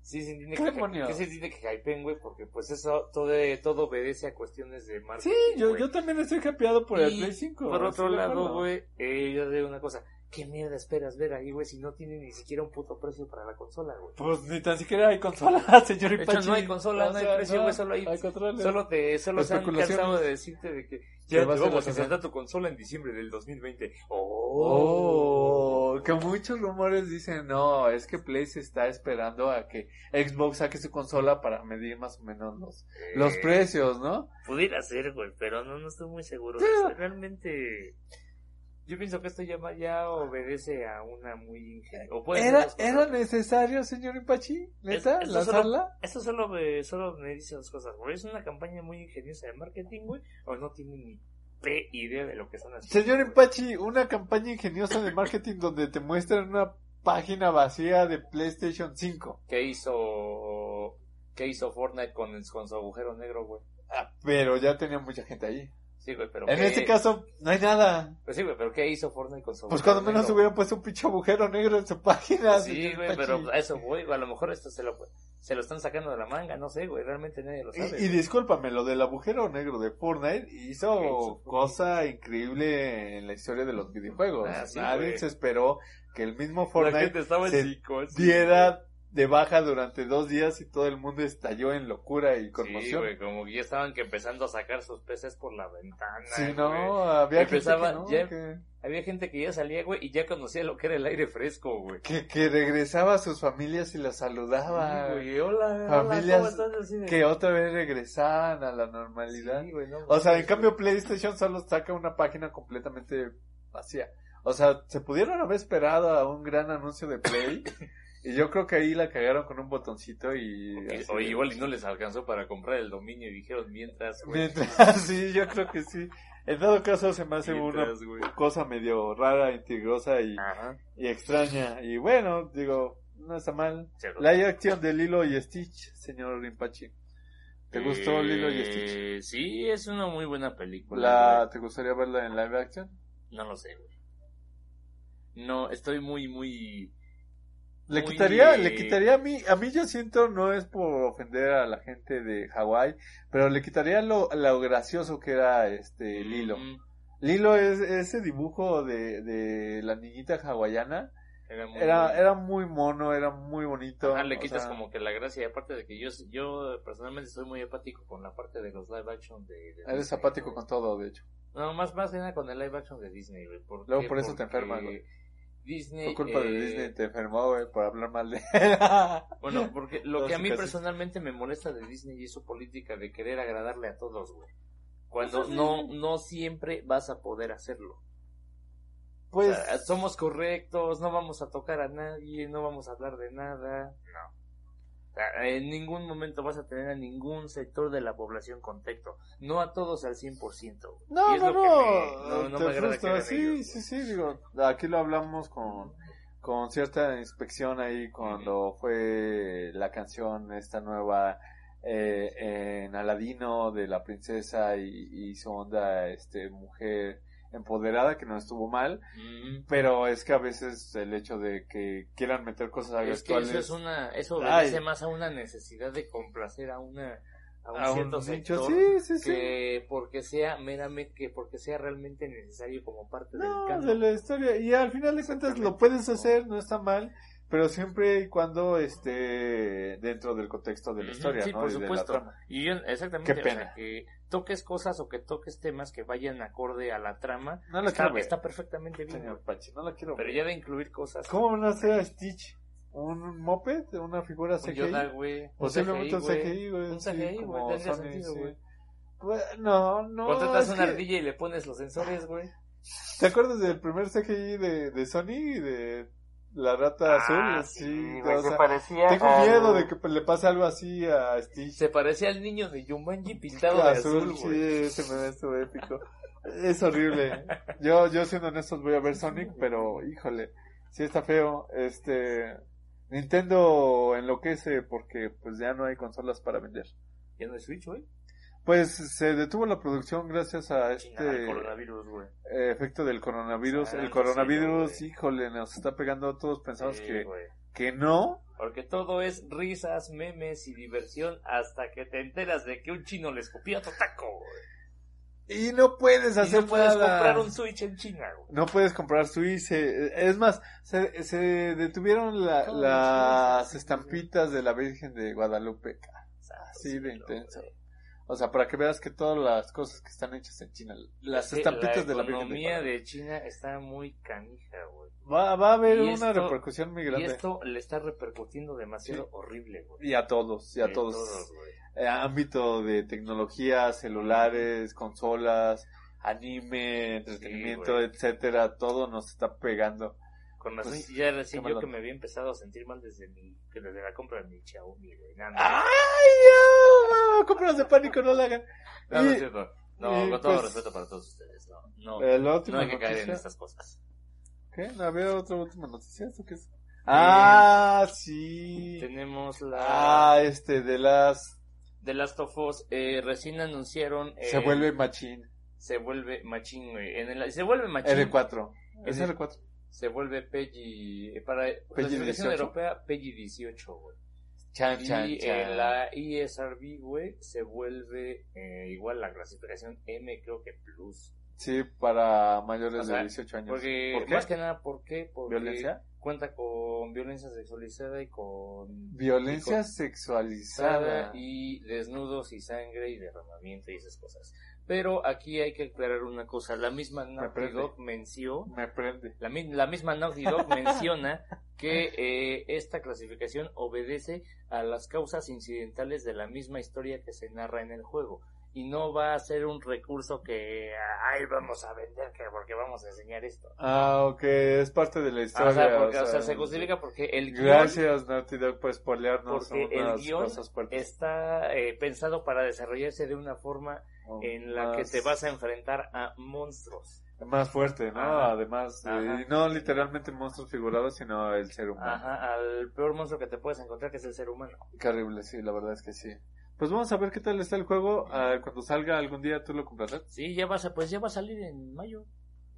sí se entiende ¿Qué que, demonios? que se entiende que hypeen, güey, porque pues eso todo, todo obedece a cuestiones de marketing. Sí, yo, yo también estoy capeado por el Y Play 5. Por otro lado, güey, eh, yo digo una cosa. ¿Qué mierda esperas ver ahí, güey, si no tiene ni siquiera un puto precio para la consola, güey? Pues ni tan siquiera hay consola, señor De hecho, Ipachi. no hay consola, O no hay precio, güey, solo hay- controles. Solo te, solo se han cansado de decirte de que ya te vamos a presentar tu consola en diciembre del 2020. Oh, Oh, que muchos rumores dicen, no, es que Play se está esperando a que Xbox saque su consola para medir más o menos los, los Eh, precios, ¿no? Pudiera ser, güey, pero no, no estoy muy seguro. Sí. O sea, realmente, yo pienso que esto ya, ya obedece a una muy ser ¿Era, cosas, ¿Era necesario, señor Ipachi? ¿Neta? Es- ¿Lanzarla? Esto solo me, solo me dice dos cosas, güey. ¿Es una campaña muy ingeniosa de marketing, güey? ¿O no tiene ni p idea de lo que están haciendo? Señor? Ipachi, una campaña ingeniosa de marketing donde te muestran una página vacía de PlayStation 5. ¿Qué hizo, qué hizo Fortnite con, con su agujero negro, güey? Ah, pero ya tenía mucha gente ahí. Sí, güey, pero En ¿qué- este caso, no hay nada. Pues sí, güey, pero ¿qué hizo Fortnite con su Pues cuando menos negro? hubieran puesto un pinche agujero negro en su página. Sí, señor güey, pero a eso güey. A lo mejor esto se lo, se lo están sacando de la manga, no sé, güey. Realmente nadie lo sabe. Y, y discúlpame, lo del agujero negro de Fortnite hizo cosa increíble en la historia de los videojuegos. Ah, sí, Nadie güey. se esperó que el mismo Fortnite se diera de baja durante dos días y todo el mundo estalló en locura y Sí, conmoción. güey, como que ya estaban que empezando a sacar sus peces por la ventana. Sí, no, había gente Empezaba- que, no, ya- que, Había gente que ya salía, güey, y ya conocía lo que era el aire fresco, güey. que, que regresaba a sus familias y las saludaba. Sí, hola, Familias hola, ¿cómo estás? Así de- que otra vez regresaban a la normalidad. Sí, no, O sea, en cambio. PlayStation solo saca una página completamente vacía. O sea, se pudieron haber esperado a un gran anuncio de Play. y yo creo que ahí la cagaron con un botoncito y... O igual y no les alcanzó para comprar el dominio y dijeron mientras, güey. Mientras, sí, yo creo que sí. En todo caso se me hace Mientras, güey. una cosa medio rara, intrigosa y, y extraña. Y bueno, digo, no está mal. Cero. La acción de Lilo y Stitch, señor Rimpachi. ¿Te gustó Eh, Lilo y Stitch? Sí, es una muy buena película. La. ¿Te gustaría verla en live action? No lo sé, güey. No, estoy muy, muy... Le Muy- quitaría, le quitaría a mí, a mí yo siento, no es por ofender a la gente de Hawái, pero le quitaría lo, lo gracioso que era este Lilo. Mm, Lilo es ese dibujo de, de la niñita hawaiana, Era muy... era, era muy mono, era muy bonito. Ajá, le quitas sea, como que la gracia, y aparte de que yo, yo personalmente soy muy apático con la parte de los live action de... de Eres Disney, apático con todo, de hecho. No, más, más que nada con el live action de Disney, güey. ¿Por Luego qué? por eso te enfermas, güey. Disney... Por culpa de eh, Disney te enfermó, güey, por hablar mal de Bueno, porque lo que a mí Casi, personalmente me molesta de Disney y su política de querer agradarle a todos, güey. Cuando Pues, no, no siempre vas a poder hacerlo. Pues, O sea, somos correctos, no vamos a tocar a nadie, no vamos a hablar de nada. No. En ningún momento vas a tener a ningún sector de la población contacto. No a todos al 100%. güey. no, Y es no, lo que no, me- no, no te me que frustra. Sí, ellos, sí, sí, digo, aquí lo hablamos con, con cierta inspección ahí cuando fue la canción esta nueva eh, en Aladino de la princesa y, y su onda este mujer empoderada que no estuvo mal Mm. pero es que a veces el hecho de que quieran meter cosas Es que actuales eso es una, eso Ay. más a una necesidad de complacer a una, a un a un cierto nicho, sector sí, sí, sí. que porque sea meramente, que porque sea realmente necesario como parte del canon. de la historia. Y al final de cuentas lo puedes hacer, no está mal, pero siempre y cuando esté dentro del contexto de la historia, sí, ¿no? por Y de la supuesto. trama. Y yo, exactamente, Qué o sea, pena. que toques cosas o que toques temas que vayan acorde a la trama, No la está, está perfectamente bien. señor. Pachi, no la quiero Pero ver. ya de incluir cosas. ¿Cómo van a hacer a Stitch? ¿Un moped? ¿Una figura Un CGI? Yoda, güey. un Posiblemente un. CGI, güey. Un sí, CGI, güey, Sony, sentido, sí. güey. No, no. Contratas una que- ardilla y le pones los sensores, güey. ¿Te acuerdas del primer CGI de, de Sony? De la rata Ah, azul. Sí, güey, o se sea, parecía tengo al- miedo de que le pase algo así a Stitch. Se parecía al niño de Jumanji pintado de azul, sí, güey. ese me estuvo épico. Es horrible. Yo, yo siendo honesto voy a ver Sonic, pero híjole, sí está feo. Este, Nintendo enloquece porque pues ya no hay consolas para vender. Ya no hay Switch, güey. Pues se detuvo la producción gracias a el este coronavirus, güey. eh, efecto del coronavirus. Ah, el coronavirus, híjole, nos está pegando. Todos pensamos Sí, que, güey. que no. Porque todo es risas, memes y diversión hasta que te enteras de que un chino le escupió a tu taco, güey. Y no puedes Y hacer no puedes nada. comprar un Switch en China, güey. No puedes comprar Switch. eh, Es más, se, se detuvieron la- ¿Cómo las estampitas de la Virgen de Guadalupe. Así de intenso. güey. O sea, para que veas que todas las cosas que están hechas en China, las Sí, estampitas de la La Virgen de economía de China está muy canija, güey. Va, va a haber Y una esto- repercusión muy Y grande. esto le está repercutiendo demasiado Sí. horrible, güey. Y a todos, y a todos. güey. Eh, ámbito de tecnología, celulares, consolas, anime, entretenimiento, etcétera, todo nos está pegando. Con razón, Pues, ya qué yo que me había empezado a sentir mal desde mi, desde la compra de mi Xiaomi, güey. ¡Ay! No, compras de pánico, no la hagan. no, no es cierto. No, con todo pues, respeto para todos ustedes, no. No, Eh, la no hay que caer en estas cosas. ¿Qué? ¿No había otra última noticia? ¿Esto qué es? Ah, sí. Tenemos la Ah, este, de las... The Last of Us. Eh, recién anunciaron. Se eh, vuelve machín. Se vuelve machín, güey. En el, se vuelve machín. R4. Es En el- R4. Se vuelve Peggy. Para clasificación 18. europea, Peggy 18, güey. Chan, chan, Y chan. en la ESRB, güey, se vuelve eh, igual la clasificación M, creo que Plus. Sí, para mayores O sea, de 18 años. Porque, ¿Por qué? más que nada, ¿por qué? Porque ¿Violencia? cuenta con violencia sexualizada y con Violencia y con- sexualizada. y desnudos y sangre y derramamiento y esas cosas. Pero aquí hay que aclarar una cosa, la misma Naughty. Dog mencionó, la misma Naughty Dog menciona que eh, esta clasificación obedece a las causas incidentales de la misma historia que se narra en el juego y no va a ser un recurso que ay vamos a vender que porque vamos a enseñar esto. Ah, ok, es parte de la historia. o sea, porque, o o sea, sea, se justifica porque el guion Gracias, Naughty Dog, por spoilearnos porque el guion cosas está eh, pensado para desarrollarse de una forma Oh, en la que te vas a enfrentar a monstruos. Más fuerte, ¿no? Ajá. Además, eh, Ajá. y no literalmente monstruos figurados, sino el ser humano. Ajá, al peor monstruo que te puedes encontrar que es el ser humano. Qué horrible, sí, la verdad es que sí. Pues vamos a ver qué tal está el juego. Ah, cuando salga algún día, ¿tú lo comprarás? Sí, ya vas a, pues ya va a salir en mayo.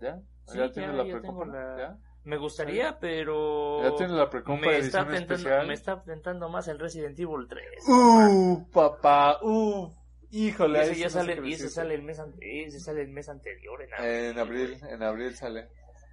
¿Ya? Sí, ¿Ya ya- tienes la ya precompra? la- ¿Ya? Me gustaría, pero ¿Ya tienes la precompra me está tentando, especial? me está tentando más el Resident Evil 3. ¡Uh, papá! ¡Uh! y Híjole, ese ya sale, y ese decirte. sale el mes ese sale el mes anterior en abril. En abril, en abril sale.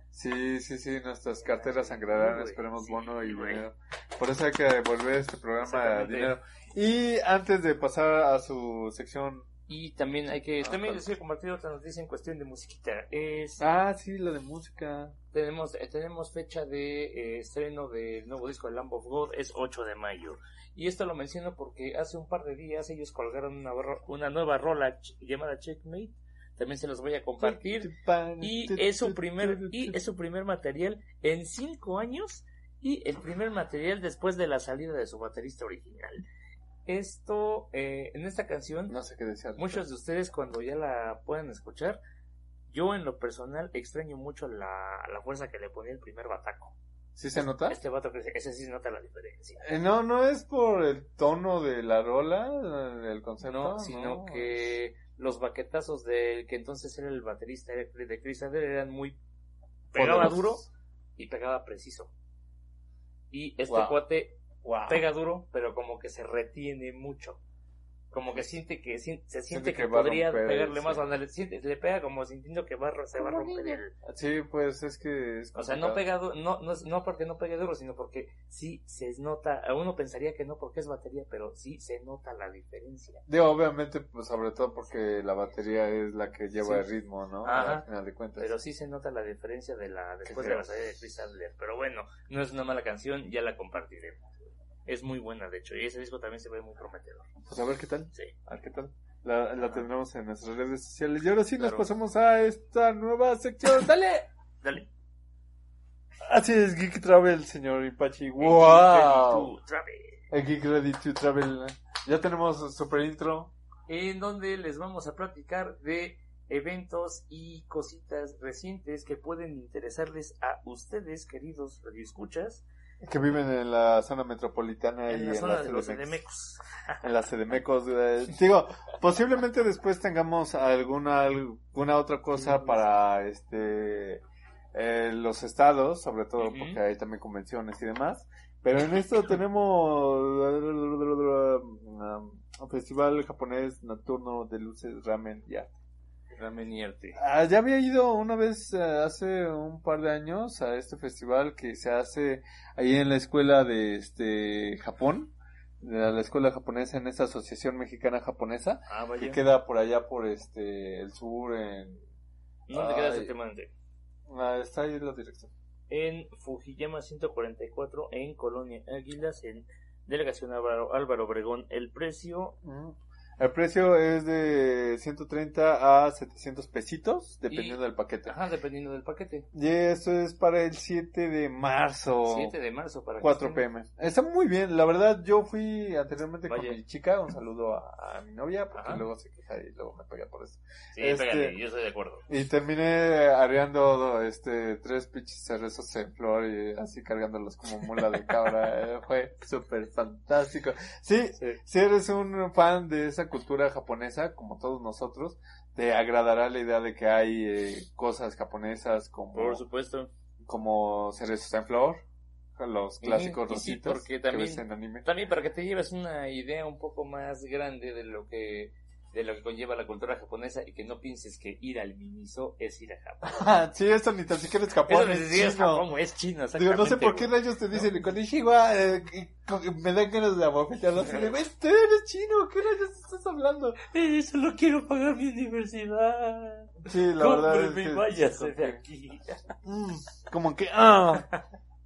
Sí, sí, sí, nuestras carteras sangrarán, esperemos bono y dinero. Por eso hay que devolver este programa a dinero. Y antes de pasar a su sección Y también hay que, Ah, también claro. les he compartido otra noticia en cuestión de musiquita. Es, Ah, sí, lo de música. tenemos, eh, tenemos fecha de eh, estreno del nuevo disco de Lamb of God, es 8 de mayo. Y esto lo menciono porque hace un par de días ellos colgaron una, una nueva rola ch- llamada Checkmate. También se los voy a compartir. Y es su primer, y es su primer material en cinco años y el primer material después de la salida de su baterista original. Esto, eh, en esta canción, No sé qué decir. muchos de ustedes cuando ya la puedan escuchar, yo en lo personal extraño mucho la, la fuerza que le ponía el primer bataco. ¿Sí se nota? Este vato, que ese sí nota la diferencia. Eh, no, no es por el tono de la rola, del concepto. No, sino que los baquetazos del que entonces era el baterista de Chris Adler eran muy pegaba Poderosos. duro y pegaba preciso. Y este Wow. cuate Wow. pega duro, pero como que se retiene mucho. Como que siente que se siente que, podría romper, pegarle sí. más, ándale, siente- le pega como sintiendo que va, se va a romper el, Sí, pues es que es o sea, no complicado. pega du- no, no, es- no porque no pegue duro, sino porque sí se nota, a uno pensaría que no porque es batería, pero sí se nota la diferencia. Digo, obviamente, pues sobre todo porque la batería es la que lleva Sí. el ritmo, ¿no? Ajá. Al final de cuentas. Pero sí se nota la diferencia de la después de la salida de Chris Adler. Pero bueno, no es una mala canción, ya la compartiremos. Es muy buena, de hecho, y ese disco también se ve muy prometedor. Pues a ver qué tal. Sí. A ver qué tal. La, la tendremos en nuestras redes sociales. Y ahora sí nos pasamos a esta nueva sección. ¡Dale! Dale. Así es, Geek Travel, señor Ipachi. Ready ¡Wow! to Travel. El Geek Ready to Travel. Ya tenemos super intro. En donde les vamos a platicar de eventos y cositas recientes que pueden interesarles a ustedes, queridos radioescuchas, Que viven en la zona metropolitana y en la en zona la de los CDMX. CDMECos. en la CDMECos. eh, digo, posiblemente después tengamos alguna alguna otra cosa para este eh, los estados, sobre todo porque hay también convenciones y demás. Pero en esto tenemos um, un festival japonés nocturno de luces ramen ya. Ramen y arte. Ah, ya había ido una vez eh, hace un par de años a este festival que se hace ahí en la escuela de este Japón, de la escuela japonesa en esta asociación mexicana japonesa Ah, que queda por allá por este el sur en ¿Dónde queda Ay. exactamente? ah, está ahí la dirección. en Fujiyama 144 en Colonia Águilas en Delegación Álvaro, Álvaro Obregón. El precio El precio es de 130 a 700 pesitos dependiendo Y- del paquete. Ajá, dependiendo del paquete. Y esto es para el 7 de marzo. 7 de marzo para que 4 estén- pm. Está muy bien, la verdad yo fui anteriormente con mi chica, un saludo a, a mi novia, porque Ajá. luego se queja y luego me pega por eso. Sí, Este- pégale, yo estoy de acuerdo. Y terminé areando este tres pinches cerezos en flor y así cargándolos como mula de cabra. eh, Fue súper fantástico. Sí, si eres un fan de esa cultura japonesa, como todos nosotros, te agradará la idea de que hay eh, cosas japonesas como, Por supuesto. como cerezos en flor, los clásicos sí, rositos que ves en anime. También para que te lleves una idea un poco más grande de lo que de lo que conlleva la cultura japonesa y que no pienses que ir al Miniso es ir a Japón. sí, esto ni tan siquiera es Eso Japón, ni es chino. Japón, es China, Digo, no sé por qué rayos te dicen con Ishiwa, eh, me dan ganas de abofetearlo "Ven, tú eres chino, ¿qué rayos estás hablando? Eh, solo quiero pagar mi universidad. Sí, la verdad es que... y váyase de aquí. mm, como que, ah.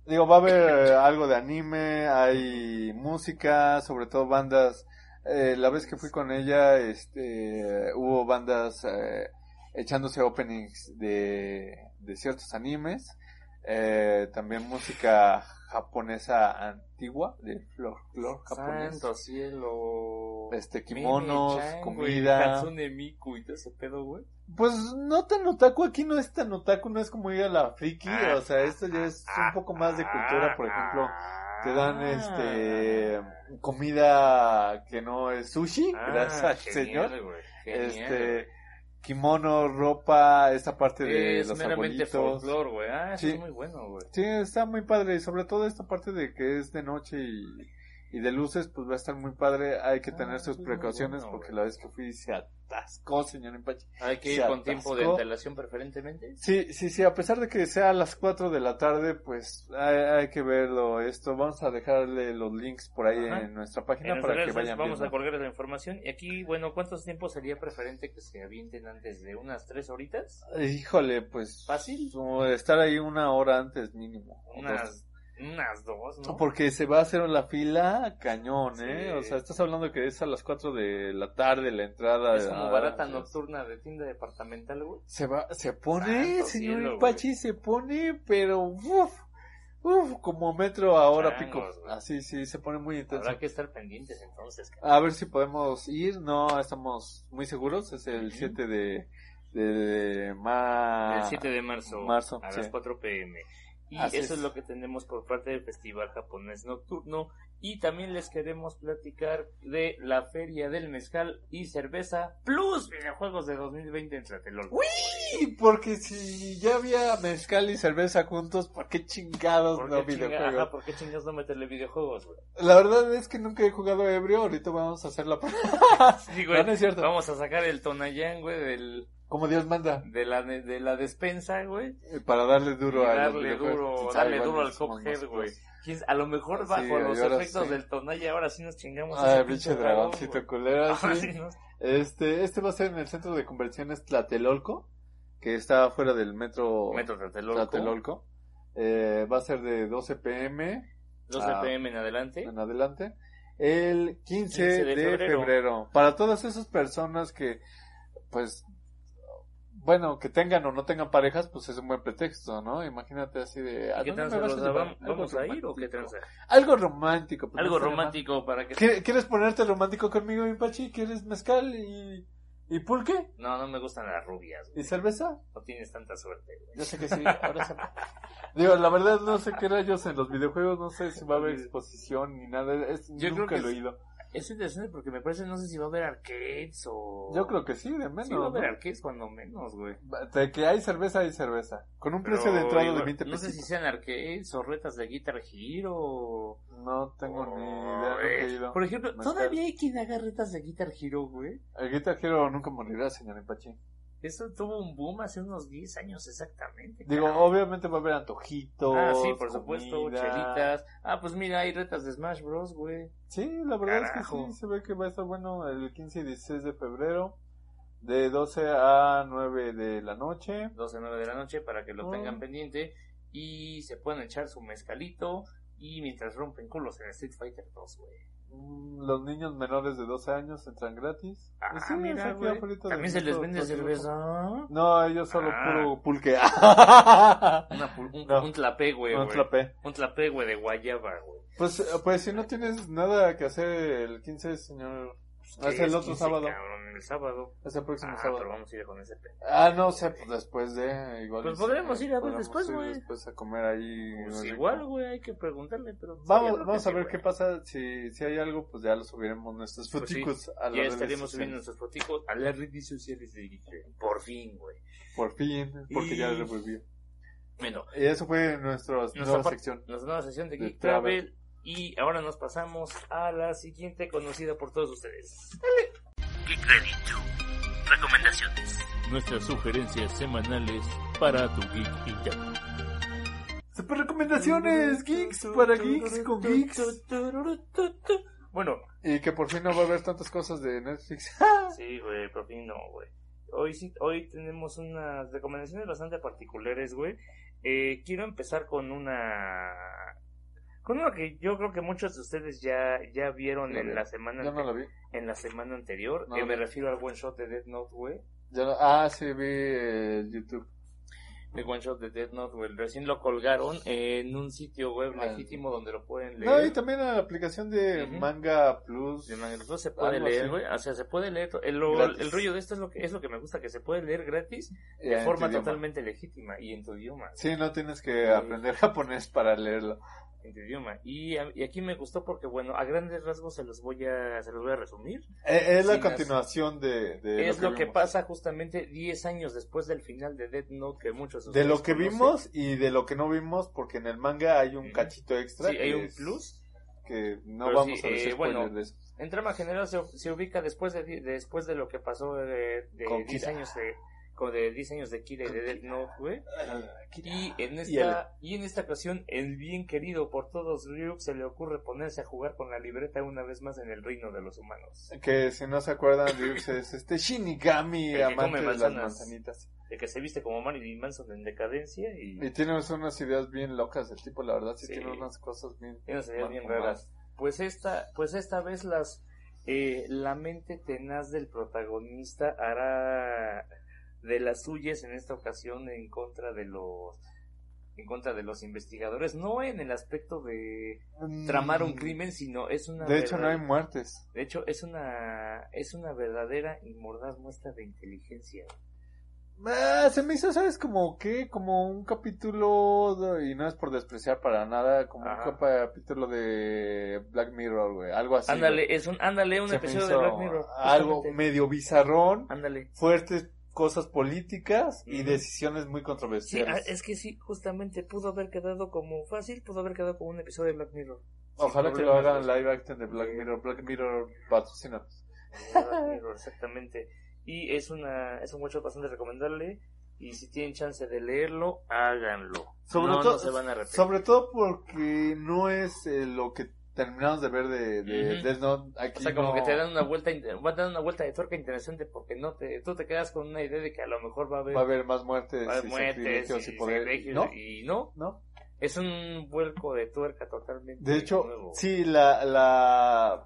Digo, va a haber algo de anime, hay música, sobre todo bandas. Eh, la vez que fui con ella, este, hubo bandas eh, echándose openings de, de ciertos animes. Eh, también música japonesa antigua, de folclore japonés. Santo cielo. Este, kimonos, comida. Katsune Miku y todo ese pedo, güey. Pues no tan otaku, aquí no es tan otaku, no es como ir a la friki, Ah, o sea, esto ya es un poco más de cultura, por ejemplo, te dan este comida que no es sushi, Ah, gracias al genial, señor, este kimono, ropa, esta parte de es los meramente arbolitos. folclore, güey. Ah, Sí. es muy bueno, güey. Sí, está muy padre, y sobre todo esta parte de que es de noche y, y de luces, pues va a estar muy padre. Hay que tener Ah, sus precauciones bueno, porque la vez que fui se atascó, señor Empachi. Hay que ir con tiempo de atascó. antelación preferentemente. Sí, sí, sí, a pesar de que sea a las 4 de la tarde, pues hay, hay que verlo esto. Vamos a dejarle los links por ahí Ajá. en nuestra En página nuestras para que redes vayan vamos a viendo. colgar la información. Y aquí, bueno, ¿cuántos tiempos sería preferente que se avienten antes de unas tres horitas? Híjole, pues ¿Fácil? como estar ahí una hora antes mínimo. Unas, unas dos, ¿no? Porque se va a hacer la fila cañón, Sí. ¿eh? O sea, estás hablando que es a las 4 de la tarde la entrada. Es como ah, barata nocturna de tienda departamental, güey. Se va, se pone, Santo señor cielo, Ipachi, se pone, pero uff, uff, como metro ahora Changos, pico. güey. Así, sí, se pone muy intenso. Habrá que estar pendientes entonces. cabrón. A ver si podemos ir, no estamos muy seguros, es el Ujú. 7 de, de, de ma- El 7 de marzo, marzo, a sí. las 4 pm. Y Así eso es. es lo que tenemos por parte del Festival Japonés Nocturno. Y también les queremos platicar de la Feria del Mezcal y Cerveza Plus Videojuegos de 2020 en Tlatelolco. Sí, porque si ya había mezcal y cerveza juntos, ¿por qué chingados ¿Por no chinga- videojuegos? ajá, ¿Por qué chingados no meterle videojuegos, güey? La verdad es que nunca he jugado ebrio, ahorita vamos a hacer la Sí, No, no es cierto. Vamos a sacar el Tonayán, güey, del, Como Dios manda, de, la, de la despensa, güey. eh, para darle duro a darle duro, darle igual duro al nosotros. güey. A lo mejor Sí, bajo y los efectos sí. del Tonaya ahora sí nos chingamos. Ah, pinche dragoncito culero, Ah, sí. sí, ¿no? Este, este va a ser en el centro de conversiones Tlatelolco, que está fuera del metro, Metro Tlatelolco. Tlatelolco. Eh, va a ser de 12 pm 12 Ah. pm en adelante. en adelante. El 15, 15 de, de febrero. febrero. Para todas esas personas que, pues, bueno, que tengan o no tengan parejas, pues es un buen pretexto, ¿no? Imagínate así de... ¿a ¿Y qué dónde ¿Vamos a ir o qué tranza? Algo romántico. pues, Algo romántico para que... ¿Quieres ponerte romántico conmigo, mi Pachi? ¿Quieres mezcal y, y pulque? No, no me gustan las rubias, güey. ¿Y cerveza? No tienes tanta suerte, güey. Yo sé que sí, ahora. Digo, la verdad no sé qué rayos en los videojuegos, no sé si va a haber exposición ni nada, es, Yo creo nunca que lo he sí. Es interesante porque me parece, no sé si va a haber arcades o... Yo creo que sí, de menos. Sí va a haber ¿no? arcades cuando menos, güey. De que hay cerveza, hay cerveza. Con un precio de entrada de igual, 20 No sé pesos. si sean arcades o retas de Guitar Hero. No tengo ni idea, ido. Por ejemplo, todavía hay quien haga retas de Guitar Hero, güey. El Guitar Hero nunca morirá, señor Empachi. Eso tuvo un boom hace unos 10 años exactamente. Digo, cabrón. obviamente va a haber antojitos. Ah, sí, por supuesto, comida. chelitas. Ah, pues mira, hay retas de Smash Bros, güey. Sí, la verdad es Carajo. que sí, se ve que va a estar bueno el 15 y 16 de febrero. De 12 a 9 de la noche. 12 a 9 de la noche para que lo Oh. tengan pendiente. Y se puedan echar su mezcalito. Y mientras rompen culos en Street Fighter 2, güey. Mm, Los niños menores de 12 años entran gratis. Ah, Y sí, mira, También se les vende cerveza. No, ellos solo Ah. puro pulque. Una pul- un, No. un tlapé, güey. Un tlapé. Un tlapé, güey, de guayaba, güey. Pues, eh, pues si no tienes nada que hacer el 15, señor. ¿Qué es el otro 15, sábado. Cabrón, el sábado. Es el próximo Ah, sábado. pero vamos a ir con ese. Ah, no sé, pues después de. Igual Pues sí, podremos ir a ver después, güey. Después a comer ahí. Pues igual, güey, hay que preguntarle, pero... sí, Vamos, vamos a sí, ver güey. qué pasa. Si, si hay algo, pues ya lo subiremos nuestros Pues sí, foticos a las Ya estaremos subiendo nuestros foticos a las redes sociales de Geek. Por fin, güey. Por fin, porque Y- ya lo volvió. Bueno, Y eso fue nuestra Nuestra nueva sección. nuestra nueva sesión de De Geek Travel. Travel. Y ahora nos pasamos a la siguiente conocida por todos ustedes. Geek Ready 2. Recomendaciones. Nuestras sugerencias semanales para tu geek interno. Super recomendaciones, geeks, para geeks, con geeks. Bueno, Y que por fin no va a haber tantas cosas de Netflix. sí, güey, por fin no, güey. Hoy sí, hoy tenemos unas recomendaciones bastante particulares, güey. Eh, quiero empezar con una con una que yo creo que muchos de ustedes ya ya vieron en la semana Yo no vi. en la semana anterior. No Eh, me refiero al one shot de Death Note, güey. Ya no- ah, sí, vi el YouTube. El one shot de Death Note, güey. Recién lo colgaron en un sitio web Ah. legítimo donde lo pueden No, y leer. también la aplicación de Ujú. Manga Plus. De manera- no se puede leer, güey. O sea, se puede leer. El, lo- Gratis. el rollo de esto es lo que es lo que me gusta, que se puede leer gratis eh, de en forma idioma. totalmente legítima y en tu idioma. Sí, no tienes que aprender japonés para leerlo. En tu idioma. Y, aquí me gustó porque, bueno, a grandes rasgos se los voy a, se los voy a resumir. Eh, es la continuación de, de es lo que pasa justamente 10 años después del final de Death Note que muchos De lo que conocen. vimos y de lo que no vimos, porque en el manga hay un cachito extra. Sí, hay un es- plus. que no Pero vamos sí, a eh, decir bueno, spoilers de eso. En trama general se, se ubica después de, después de lo que pasó de, de Con 10 Kira. años de, como de 10 años de Kira y de Death Note, güey. Y en esta, y en esta ocasión, el bien querido por todos Ryuk se le ocurre ponerse a jugar con la libreta una vez más en el reino de los humanos. Que si no se acuerdan, Ryux es este Shinigami, El amante de las manzanitas. De que se viste como Marilyn Manson en decadencia y, Y tiene unas ideas bien locas el tipo, la verdad, sí, Sí. tiene unas cosas bien... y unas ideas bien raras. Pues esta, pues esta vez las, eh, la mente tenaz del protagonista hará de las suyas en esta ocasión en contra de los en contra de los investigadores no en el aspecto de tramar un Mm, crimen sino es una De hecho, no hay muertes. de hecho es una es una verdadera y mordaz muestra de inteligencia Ah, se me hizo, ¿sabes? Como que, como un capítulo, de- y no es por despreciar para nada, como Ajá. un capítulo de Black Mirror, güey, algo así. ándale es un ándale un Se episodio de Black Mirror Algo medio bizarrón, ándale fuertes cosas políticas y Ujú. decisiones muy Sí, controversiales. ah, es que sí, justamente pudo haber quedado como fácil, pudo haber quedado como un episodio de Black Mirror. Ojalá que lo hagan live action de Black Mirror. Black Mirror patrocina. Black Mirror, exactamente. Y es una es un mucho bastante recomendable y si tienen chance de leerlo, háganlo. Sobre no, todo, no se van a arrepentir. sobre todo porque no es eh, lo que terminamos de ver de, de Ujú. Death Note. Aquí O sea, como no- que te dan una vuelta, van a dar una vuelta de tuerca interesante porque no te, tú te quedas con una idea de que a lo mejor va a haber, va a haber más muertes, va a haber y muertes y, y poder. ¿No? y no, ¿No? es un vuelco de tuerca totalmente De hecho, nuevo. sí, la, la,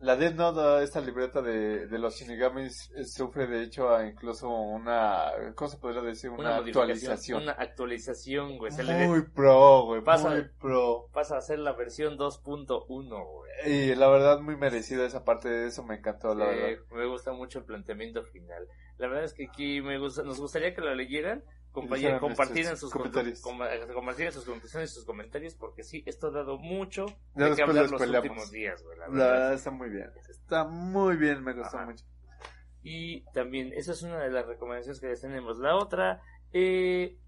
la Death Note, esta libreta de, de los Shinigamis, eh, sufre de hecho incluso una, ¿cómo se podría decir? Una, actualización. una actualización, güey, se le de- Muy pro, güey, Pasa- muy pro. pasa a ser la versión 2.1, güey. Y la verdad, muy merecida esa parte de eso, me encantó, la Eh, verdad. me gusta mucho el planteamiento final. La verdad es que aquí me gusta, nos gustaría que la leyeran, compa- dijeran compartieran nuestros sus comentarios. comentarios. compartieran sus conclusiones y sus comentarios, porque sí, esto ha dado mucho Ya de después hablar los peleamos. últimos días, güey, la La verdad. verdad está muy bien. Está muy bien, me gustó Ajá. mucho. Y también, esa es una de las recomendaciones que les tenemos. La otra, eh,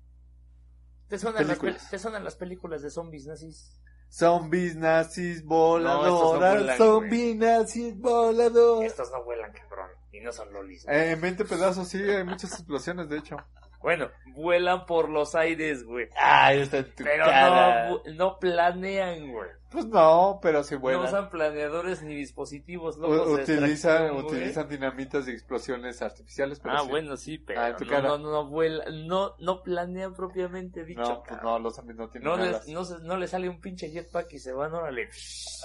¿te suenan, las, Películas. ¿te las películas de zombies nazis? Zombies, nazis, no voladoras, vuelan, zombies, nazis, voladoras. Estos no vuelan, cabrón, y no son lolis. Eh, en 20 pedazos, sí, hay muchas explosiones, de hecho. Bueno, vuelan por los aires, güey. Ay, está en tu Pero cara. no, no planean, güey. Pues no, pero sí No vuelan. usan planeadores ni dispositivos U- locos de utilizan, güey. utilizan dinamitas y explosiones artificiales, pero Ah, sí. bueno, sí, pero Ah, no, no, no, vuelan, no, no planean propiamente dicho. No, pues no, los zombies no tienen no, alas. les, no, se- no les sale un pinche jetpack y se van, órale.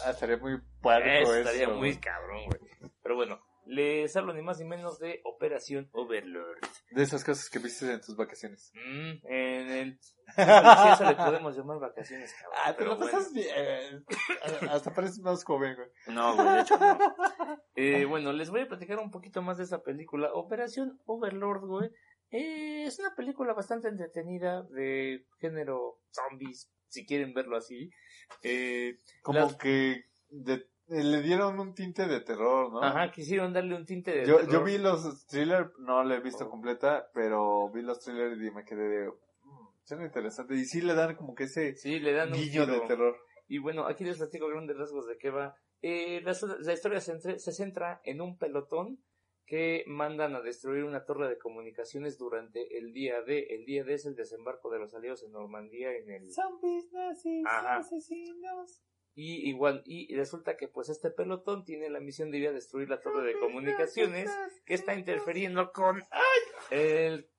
Ah, estaría muy puerco Eso estaría muy cabrón, güey. Pero bueno, les hablo ni más ni menos de Operación Overlord. De esas cosas que viste en tus vacaciones. Mm, en el... Si eso le podemos llamar vacaciones, cabrón. Ah, te pero lo bueno. pasas bien. Hasta pareces más joven, güey. No, güey, de hecho no. Eh, bueno, les voy a platicar un poquito más de esa película. Operación Overlord, güey. Eh, es una película bastante entretenida de género zombies, si quieren verlo así. Eh, Como Las- que de- le dieron un tinte de terror, ¿no? Ajá, quisieron darle un tinte de Yo, terror. yo vi los thrillers, no la he visto Oh. completa, pero vi los thrillers y me quedé de... "Mm, Suena interesante. Y sí le dan como que ese Sí, le dan guiño de terror. Y bueno, aquí les platico grandes rasgos de qué va. Eh, la, la historia se, entre- se centra en un pelotón que mandan a destruir una torre de comunicaciones durante el día D. El día D es el desembarco de los aliados en Normandía en el... Zombies, nazis, Ajá. asesinos. Y igual, y resulta que pues este pelotón tiene la misión de ir a destruir la torre de comunicaciones que está interfiriendo con el,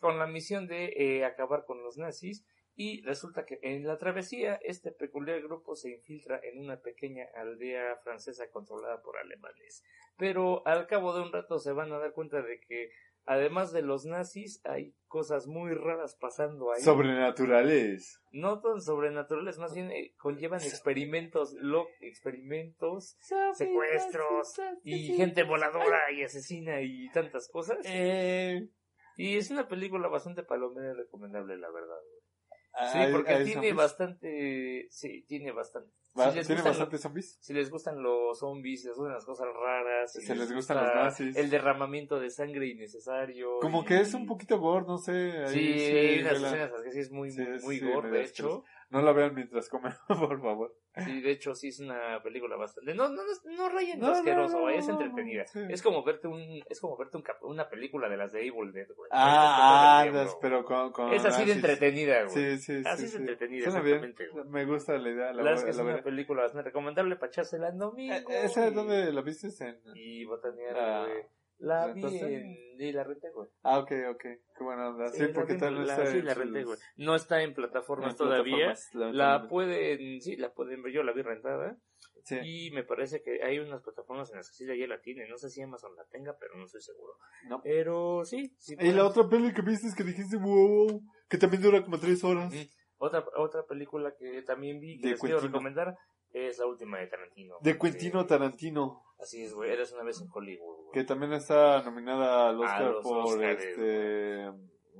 con la misión de eh, acabar con los nazis. Y resulta que en la travesía este peculiar grupo se infiltra en una pequeña aldea francesa controlada por alemanes. Pero al cabo de un rato se van a dar cuenta de que además de los nazis hay cosas muy raras pasando ahí Sobrenaturales. no tan sobrenaturales, más bien eh, conllevan experimentos, lo, experimentos, secuestros y gente voladora y asesina y tantas cosas. Eh, Y es una película bastante palomera y recomendable, la verdad. Sí, ¿hay- porque tiene zombies? bastante, sí, tiene bastante. Si les, ¿Tiene gustan bastantes zombies? si les gustan los zombies, si les gustan las cosas raras, si Si les gustan los nazis. el derramamiento de sangre innecesario. Como y- que es un poquito gore, no sé. ahí Sí, unas vela. escenas que sí es muy, Sí, muy, muy sí, gore, de hecho. No la vean mientras comen, por favor. Sí, de hecho, sí es una película bastante. No, no, no, no rayen No, no, asqueroso, no, es entretenida. sí. Es como verte un, es como verte un cap- una película de las de Evil Dead, güey. Ah, tiempo, andas, pero con, con Es así de entretenida, güey. Sí, sí, Así sí. es sí. entretenida, bien. exactamente, güey. Me gusta la idea. La, La es que es una película bastante recomendable para echársela el domingo. Eh, ¿Esa y- dónde la viste? En... Y botanear, Ah, güey. La vi en... Y la renté, güey. Ah, ok, ok. Qué buena onda. Sí, la porque tal no la- está Sí, la renté, güey. No está en plataformas todavía. plataformas, La pueden, sí, la pueden ver. Yo la vi rentada. Sí. Y me parece que hay unas plataformas en las que sí ya la tiene. No sé si Amazon la tenga, pero no estoy seguro. No. Pero sí, sí. Y la otra peli que viste es que dijiste, wow, que también dura como tres horas. Mm. Otra, otra película que también vi que De les quiero recomendar es la última de Tarantino. De Quentino Eh, Tarantino, Así es, güey. Eres una vez en Hollywood, güey. que también está nominada al Oscar los por Óscares, este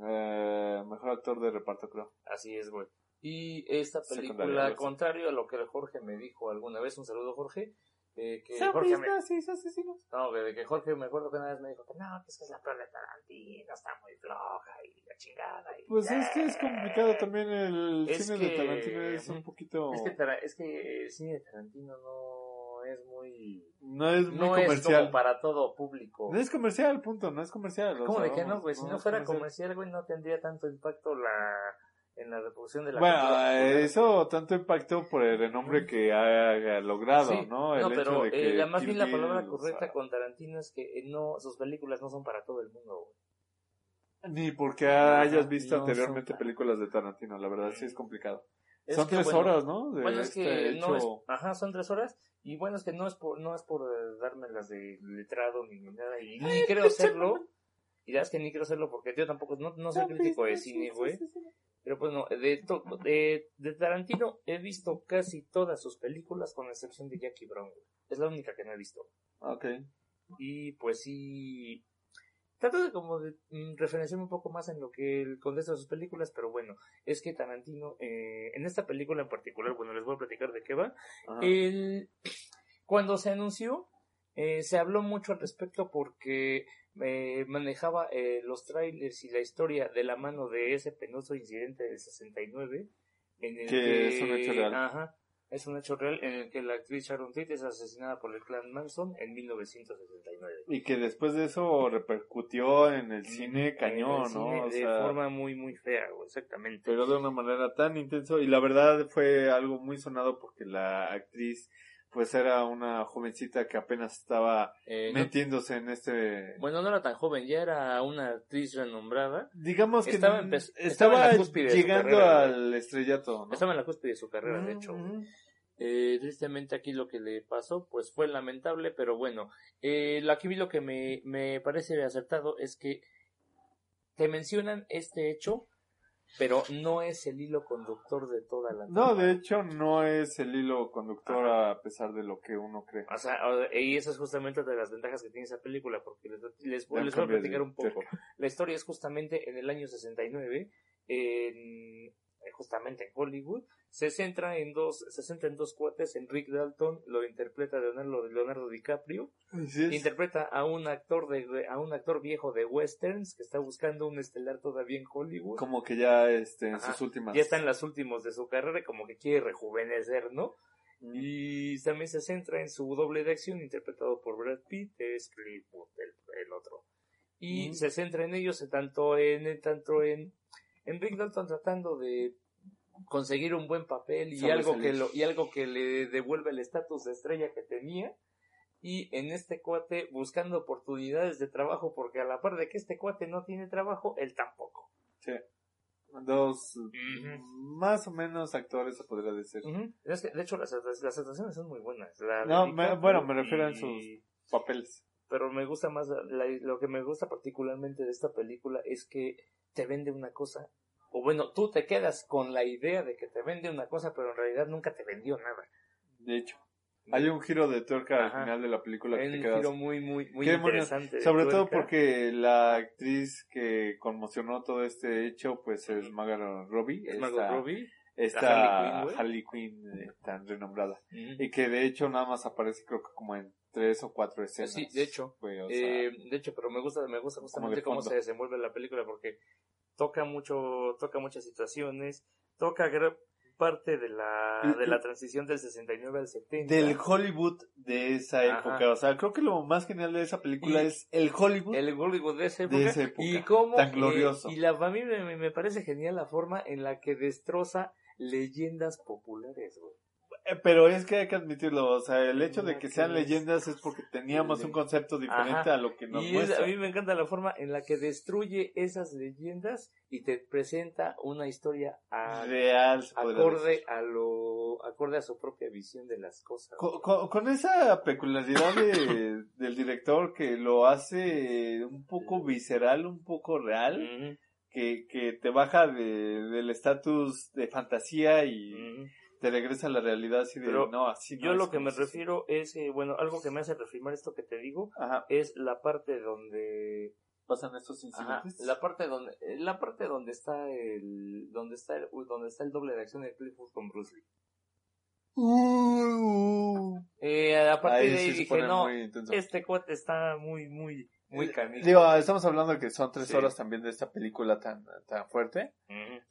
eh, mejor actor de reparto, creo. Así es, güey. Y esta película, contrario a lo que Jorge me dijo alguna vez, un saludo Jorge, eh, que Jorge me, asesinos. no, que, que Jorge me acuerdo que una vez me dijo que no, que es que es la peor de Tarantino, está muy floja y la chingada. Y, Pues es que es complicado también el Es cine que- de Tarantino es un poquito Es que, Tara- es que el cine de Tarantino no es muy... no es muy no es comercial. como para todo público. No es comercial, punto, no es comercial. ¿Cómo de que no, güey? Si no, es fuera comercial, güey, no tendría tanto impacto la en la reproducción de la Bueno, cultura. eh, eso tanto impactó por el renombre que ha logrado, Sí, ¿no? El pero hecho de que eh, la, más Kill bien la Bill, palabra o correcta sea, con Tarantino es que eh, no sus películas no son para todo el mundo. güey. Ni porque hayas visto no anteriormente películas de Tarantino, la verdad sí es complicado. Es Son que, tres bueno, horas, ¿no? De Bueno, es este que hecho... no es, ajá, son tres horas y bueno es que no es por no es por eh, darme las de letrado ni nada y ni quiero hacerlo. Y la verdad es que ni quiero hacerlo porque yo tampoco no, no soy crítico de cine, güey. Pero pues no, de, to- de, de Tarantino he visto casi todas sus películas con excepción de Jackie Brown. güey. Es la única que no he visto. Ok. Y pues sí, trato de como de mm, referenciarme un poco más en lo que el contexto de sus películas, pero bueno, es que Tarantino, eh, en esta película en particular, bueno, les voy a platicar de qué va. El, cuando se anunció, eh, se habló mucho al respecto porque eh, manejaba eh, los trailers y la historia de la mano de ese penoso incidente del 69 en el Que que, es un hecho real. Ajá, es un hecho real en el que la actriz Sharon Tate es asesinada por el clan Manson en 1969. Y que después de eso repercutió en el cine En cañón, el ¿no? cine O de sea, forma muy, muy fea, exactamente. pero de una manera tan intenso y la verdad fue algo muy sonado porque la actriz pues era una jovencita que apenas estaba Eh, no- metiéndose en este bueno, no era tan joven, ya era una actriz renombrada. digamos que Estaba en la cúspide llegando carrera, al estrellato, ¿no? Estaba en la cúspide de su carrera, de hecho. ujú. Eh, tristemente aquí lo que le pasó pues fue lamentable, pero bueno, eh, aquí lo que me, me parece acertado es que te mencionan este hecho, pero no es el hilo conductor de toda la No, de hecho no es el hilo conductor a pesar de lo que uno cree. O sea, y esa es justamente de las ventajas que tiene esa película, porque les, les, les voy a de platicar un poco. cerca. La historia es justamente en el año 69, en, justamente en Hollywood. Se centra en dos, se centra en dos cuates, en Rick Dalton, lo interpreta Leonardo, Leonardo DiCaprio, interpreta a un actor de, a un actor viejo de westerns que está buscando un estelar todavía en Hollywood. Como que ya este, en Ajá. sus últimas. Ya está en las últimos de su carrera, y como que quiere rejuvenecer, ¿no? Mm. Y también se centra en su doble de acción interpretado por Brad Pitt, es Eastwood, el, el otro. Y Mm. se centra en ellos tanto en tanto en, en Rick Dalton tratando de conseguir un buen papel y algo que lo y algo que le devuelve el estatus de estrella que tenía y en este cuate buscando oportunidades de trabajo porque a la par de que este cuate no tiene trabajo él tampoco Sí. Dos, más o menos actores se podría decir. Es que, de hecho las, las actuaciones son muy buenas La No, me- bueno, me refiero a y- sus- Papeles. pero me gusta más la- lo que me gusta particularmente de esta película es que te vende una cosa o bueno tú te quedas con la idea de que te vende una cosa pero en realidad nunca te vendió nada De hecho, hay un giro de tuerca Ajá. al final de la película que Hay te un quedas. giro muy muy muy interesante Sobre todo porque la actriz que conmocionó todo este hecho, pues es Margot Robbie. Es esta- Margot Robbie Esta Harley Quinn. Harley Quinn eh, tan renombrada. Ujú. Y que de hecho nada más aparece creo que como en tres o cuatro escenas. Sí, de hecho. güey, o sea, Eh, de hecho, pero me gusta, me gusta justamente cómo se desenvuelve la película porque toca mucho, toca muchas situaciones, toca gra- parte de la, de la transición del 69 al 70. Del Hollywood de esa Ajá. época. O sea, creo que lo más genial de esa película Y- es el Hollywood. el Hollywood de esa época, De esa época, y cómo tan eh, glorioso. y la a mí me, me parece genial la forma en la que destroza leyendas populares güey. Eh, Pero es que hay que admitirlo, o sea, el hecho de que sean leyendas es porque teníamos un concepto diferente Ajá. a lo que nos y es- muestra. a mí me encanta la forma en la que destruye esas leyendas y te presenta una historia a- Real, acorde a lo acorde a su propia visión de las cosas Con, con- con esa peculiaridad de- del director que lo hace un poco visceral, un poco real, que, que te baja de- del estatus de fantasía y. te regresa a la realidad así de Pero no, así no yo lo que me refiero es eh, bueno algo que me hace reafirmar esto que te digo Ajá, es la parte donde pasan estos Ajá, incidentes. la parte donde eh, la parte donde está el donde está el donde está el doble de acción de Cliff Booth con Bruce Lee. Uh, Eh, a partir ahí de ahí dije, no, este cuate está muy muy muy canijo. Digo, estamos hablando que son tres Sí. horas también de esta película tan, tan fuerte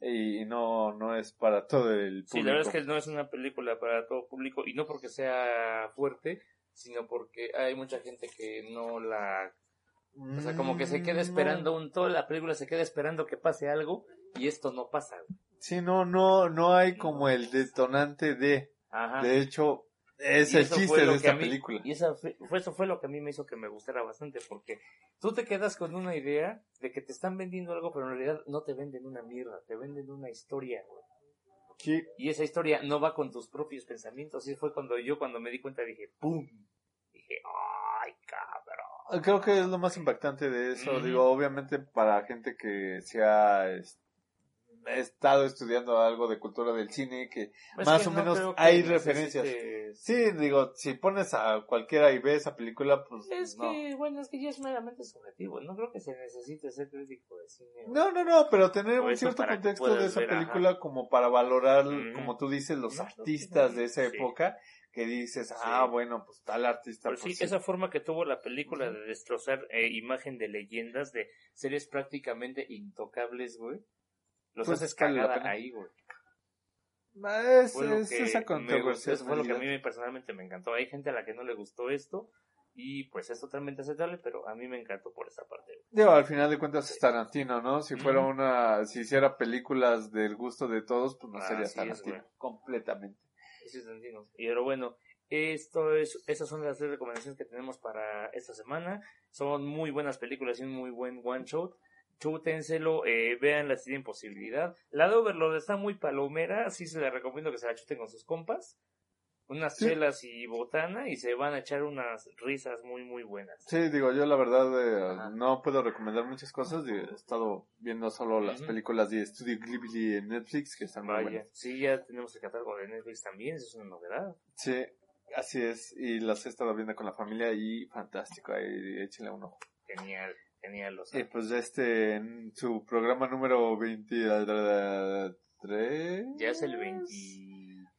y no, no es para todo el público. Sí, la verdad es que no es una película para todo público y no porque sea fuerte, sino porque hay mucha gente que no la o sea, como que se queda Mm, esperando un toda la película se queda esperando que pase algo y esto no pasa. Sí, no, no, no hay como el detonante de. Ajá. De hecho, es el chiste de esta mí- película. Y eso fue, eso fue lo que a mí me hizo que me gustara bastante, porque tú te quedas con una idea de que te están vendiendo algo, pero en realidad no te venden una mierda, te venden una historia, güey. Y esa historia no va con tus propios pensamientos. Y fue cuando yo, cuando me di cuenta, dije, ¡pum! Dije, ¡ay, cabrón! creo que es lo más impactante de eso. Digo, obviamente para gente que se ha es- estado estudiando algo de cultura del cine, que Más que o no menos hay necesites- referencias. sí, digo, si pones a cualquiera y ve esa película, pues Es no. que, bueno, es que ya es meramente subjetivo. No creo que se necesite ser crítico de cine. No, no, no, pero tener un cierto contexto de esa ver, ajá. película como para valorar, como tú dices, los No, artistas de esa sí. época, que dices, ah, Sí. bueno, pues tal artista. Pero pues, sí, sí. esa forma que tuvo la película de destrozar eh, imagen de leyendas, de seres prácticamente intocables, güey. Los Pues haces cagada ahí, güey. Es, es esa controversia. eso fue lo que a mí personalmente me encantó. Hay gente a la que no le gustó esto y pues es totalmente aceptable, pero a mí me encantó por esa parte. güey. Digo, al final de cuentas es Tarantino, ¿no? Si fuera una, si hiciera películas del gusto de todos, pues no sería es, Tarantino, completamente. Sí, Tarantino. Y pero bueno, esto es, esas son las tres recomendaciones que tenemos para esta semana. Son muy buenas películas y un muy buen one shot. Chútenselo, eh, véanla si tienen posibilidad. La de Overlord está muy palomera, sí se la recomiendo que se la chuten con sus compas. Unas Sí. chelas y botana y se van a echar unas risas muy muy buenas. Sí, digo, yo la verdad eh, no puedo recomendar muchas cosas. He estado viendo solo las películas de Studio Ghibli en Netflix, que están muy buenas. sí, ya tenemos el catálogo de Netflix también, eso es una novedad. Sí, así es. Y las he estado viendo con la familia y fantástico. Ahí échenle un ojo. Genial, genial. O sea, Y pues este, en su programa número 23. ya es el 20.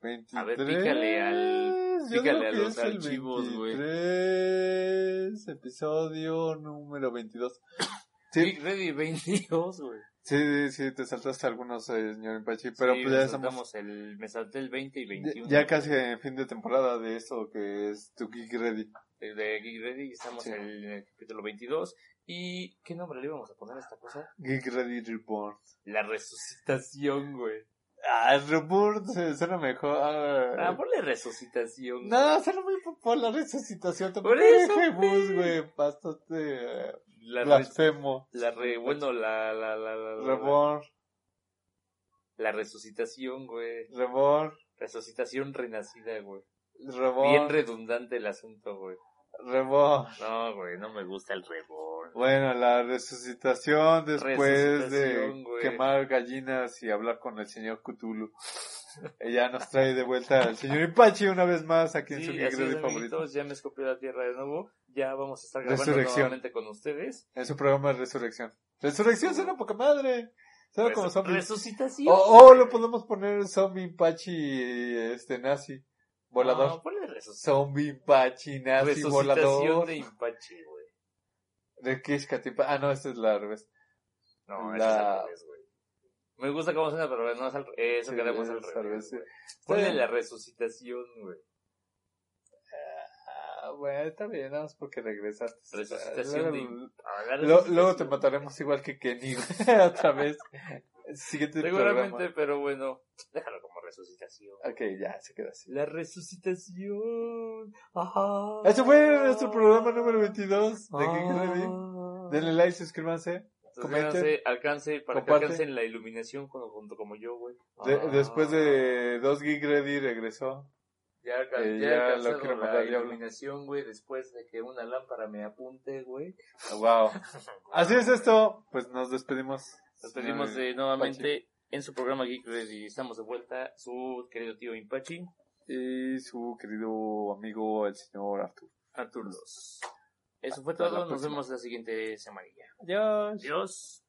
23. A ver, pícale al- pícale a los archivos, güey. 23, episodio número 22. Sí, Ready 22, güey. sí, sí, te saltaste algunos, eh, señor Impachi, pero Sí, pues ya estamos el, me salté el 20 y ya, 21. ya casi en fin de temporada de esto que es tu Geek Ready. De, de Geek Ready estamos Sí. en el capítulo 22. ¿Y qué nombre le íbamos a poner a esta cosa? Geek Ready Report. La resucitación, güey. Ah, el Report se- suena mejor. Ah, ponle resucitación. No, suena muy por la resucitación. Por Por eso, güey. güey, bastante eh, La, blasfemo. la re, bueno, la, la, la, la, la- Reborn, la resucitación, güey. Reborn, Resucitación renacida, güey. Reborn, Bien redundante el asunto, güey. Reborn. No, güey, no me gusta el reborn. Bueno, la resucitación después de quemar gallinas y hablar con el señor Cthulhu. Ella nos trae de vuelta al señor Ipachi una vez más aquí en su Sí, Ready es, favorito. ya me escopió la tierra de nuevo. Ya vamos a estar grabando nuevamente con ustedes. En su programa de Resurrección. Resurrección suena poca madre. Suena como zombie. Resucitación. O, o lo podemos poner zombie Ipachi este nazi. Volador. No, Zombie Ipachi nazi volador. de Impachi, güey. De Kishkatipa. Ah, no, esta es la al revés. No, La- esa es al revés, güey. Me gusta cómo suena, pero no es al, eso Sí, queremos es al al revés. revés, sí. Ponle bien. la resucitación, güey. Ah, bueno, está bien, nada más porque regresaste. Resucitación de... Luego, Ah, lo- luego te mataremos igual que Kenny, güey, otra vez. Siguiente Seguramente, programa. pero bueno, déjalo como resucitación. Ok, ya, se queda así. La resucitación. Ajá. Este fue nuestro programa número 22 de Geek Ready. Ah. Denle like, suscríbanse. comenten. Alcance, para Comparte. que alcancen la iluminación junto, junto como yo, güey. De- Ah. Después de dos Geek Ready regresó. Ya, Eh, ya ya he alcanzado lo quiero la iluminación, güey, después de que una lámpara me apunte, güey. Wow. Así es esto. Pues nos despedimos. Nos pedimos eh, nuevamente en su programa Geek Ready. Estamos de vuelta, su querido tío Impachi. Y su querido amigo, el señor Artur. Artur Los. Eso fue todo, nos vemos la siguiente semanilla. Adiós. Adiós.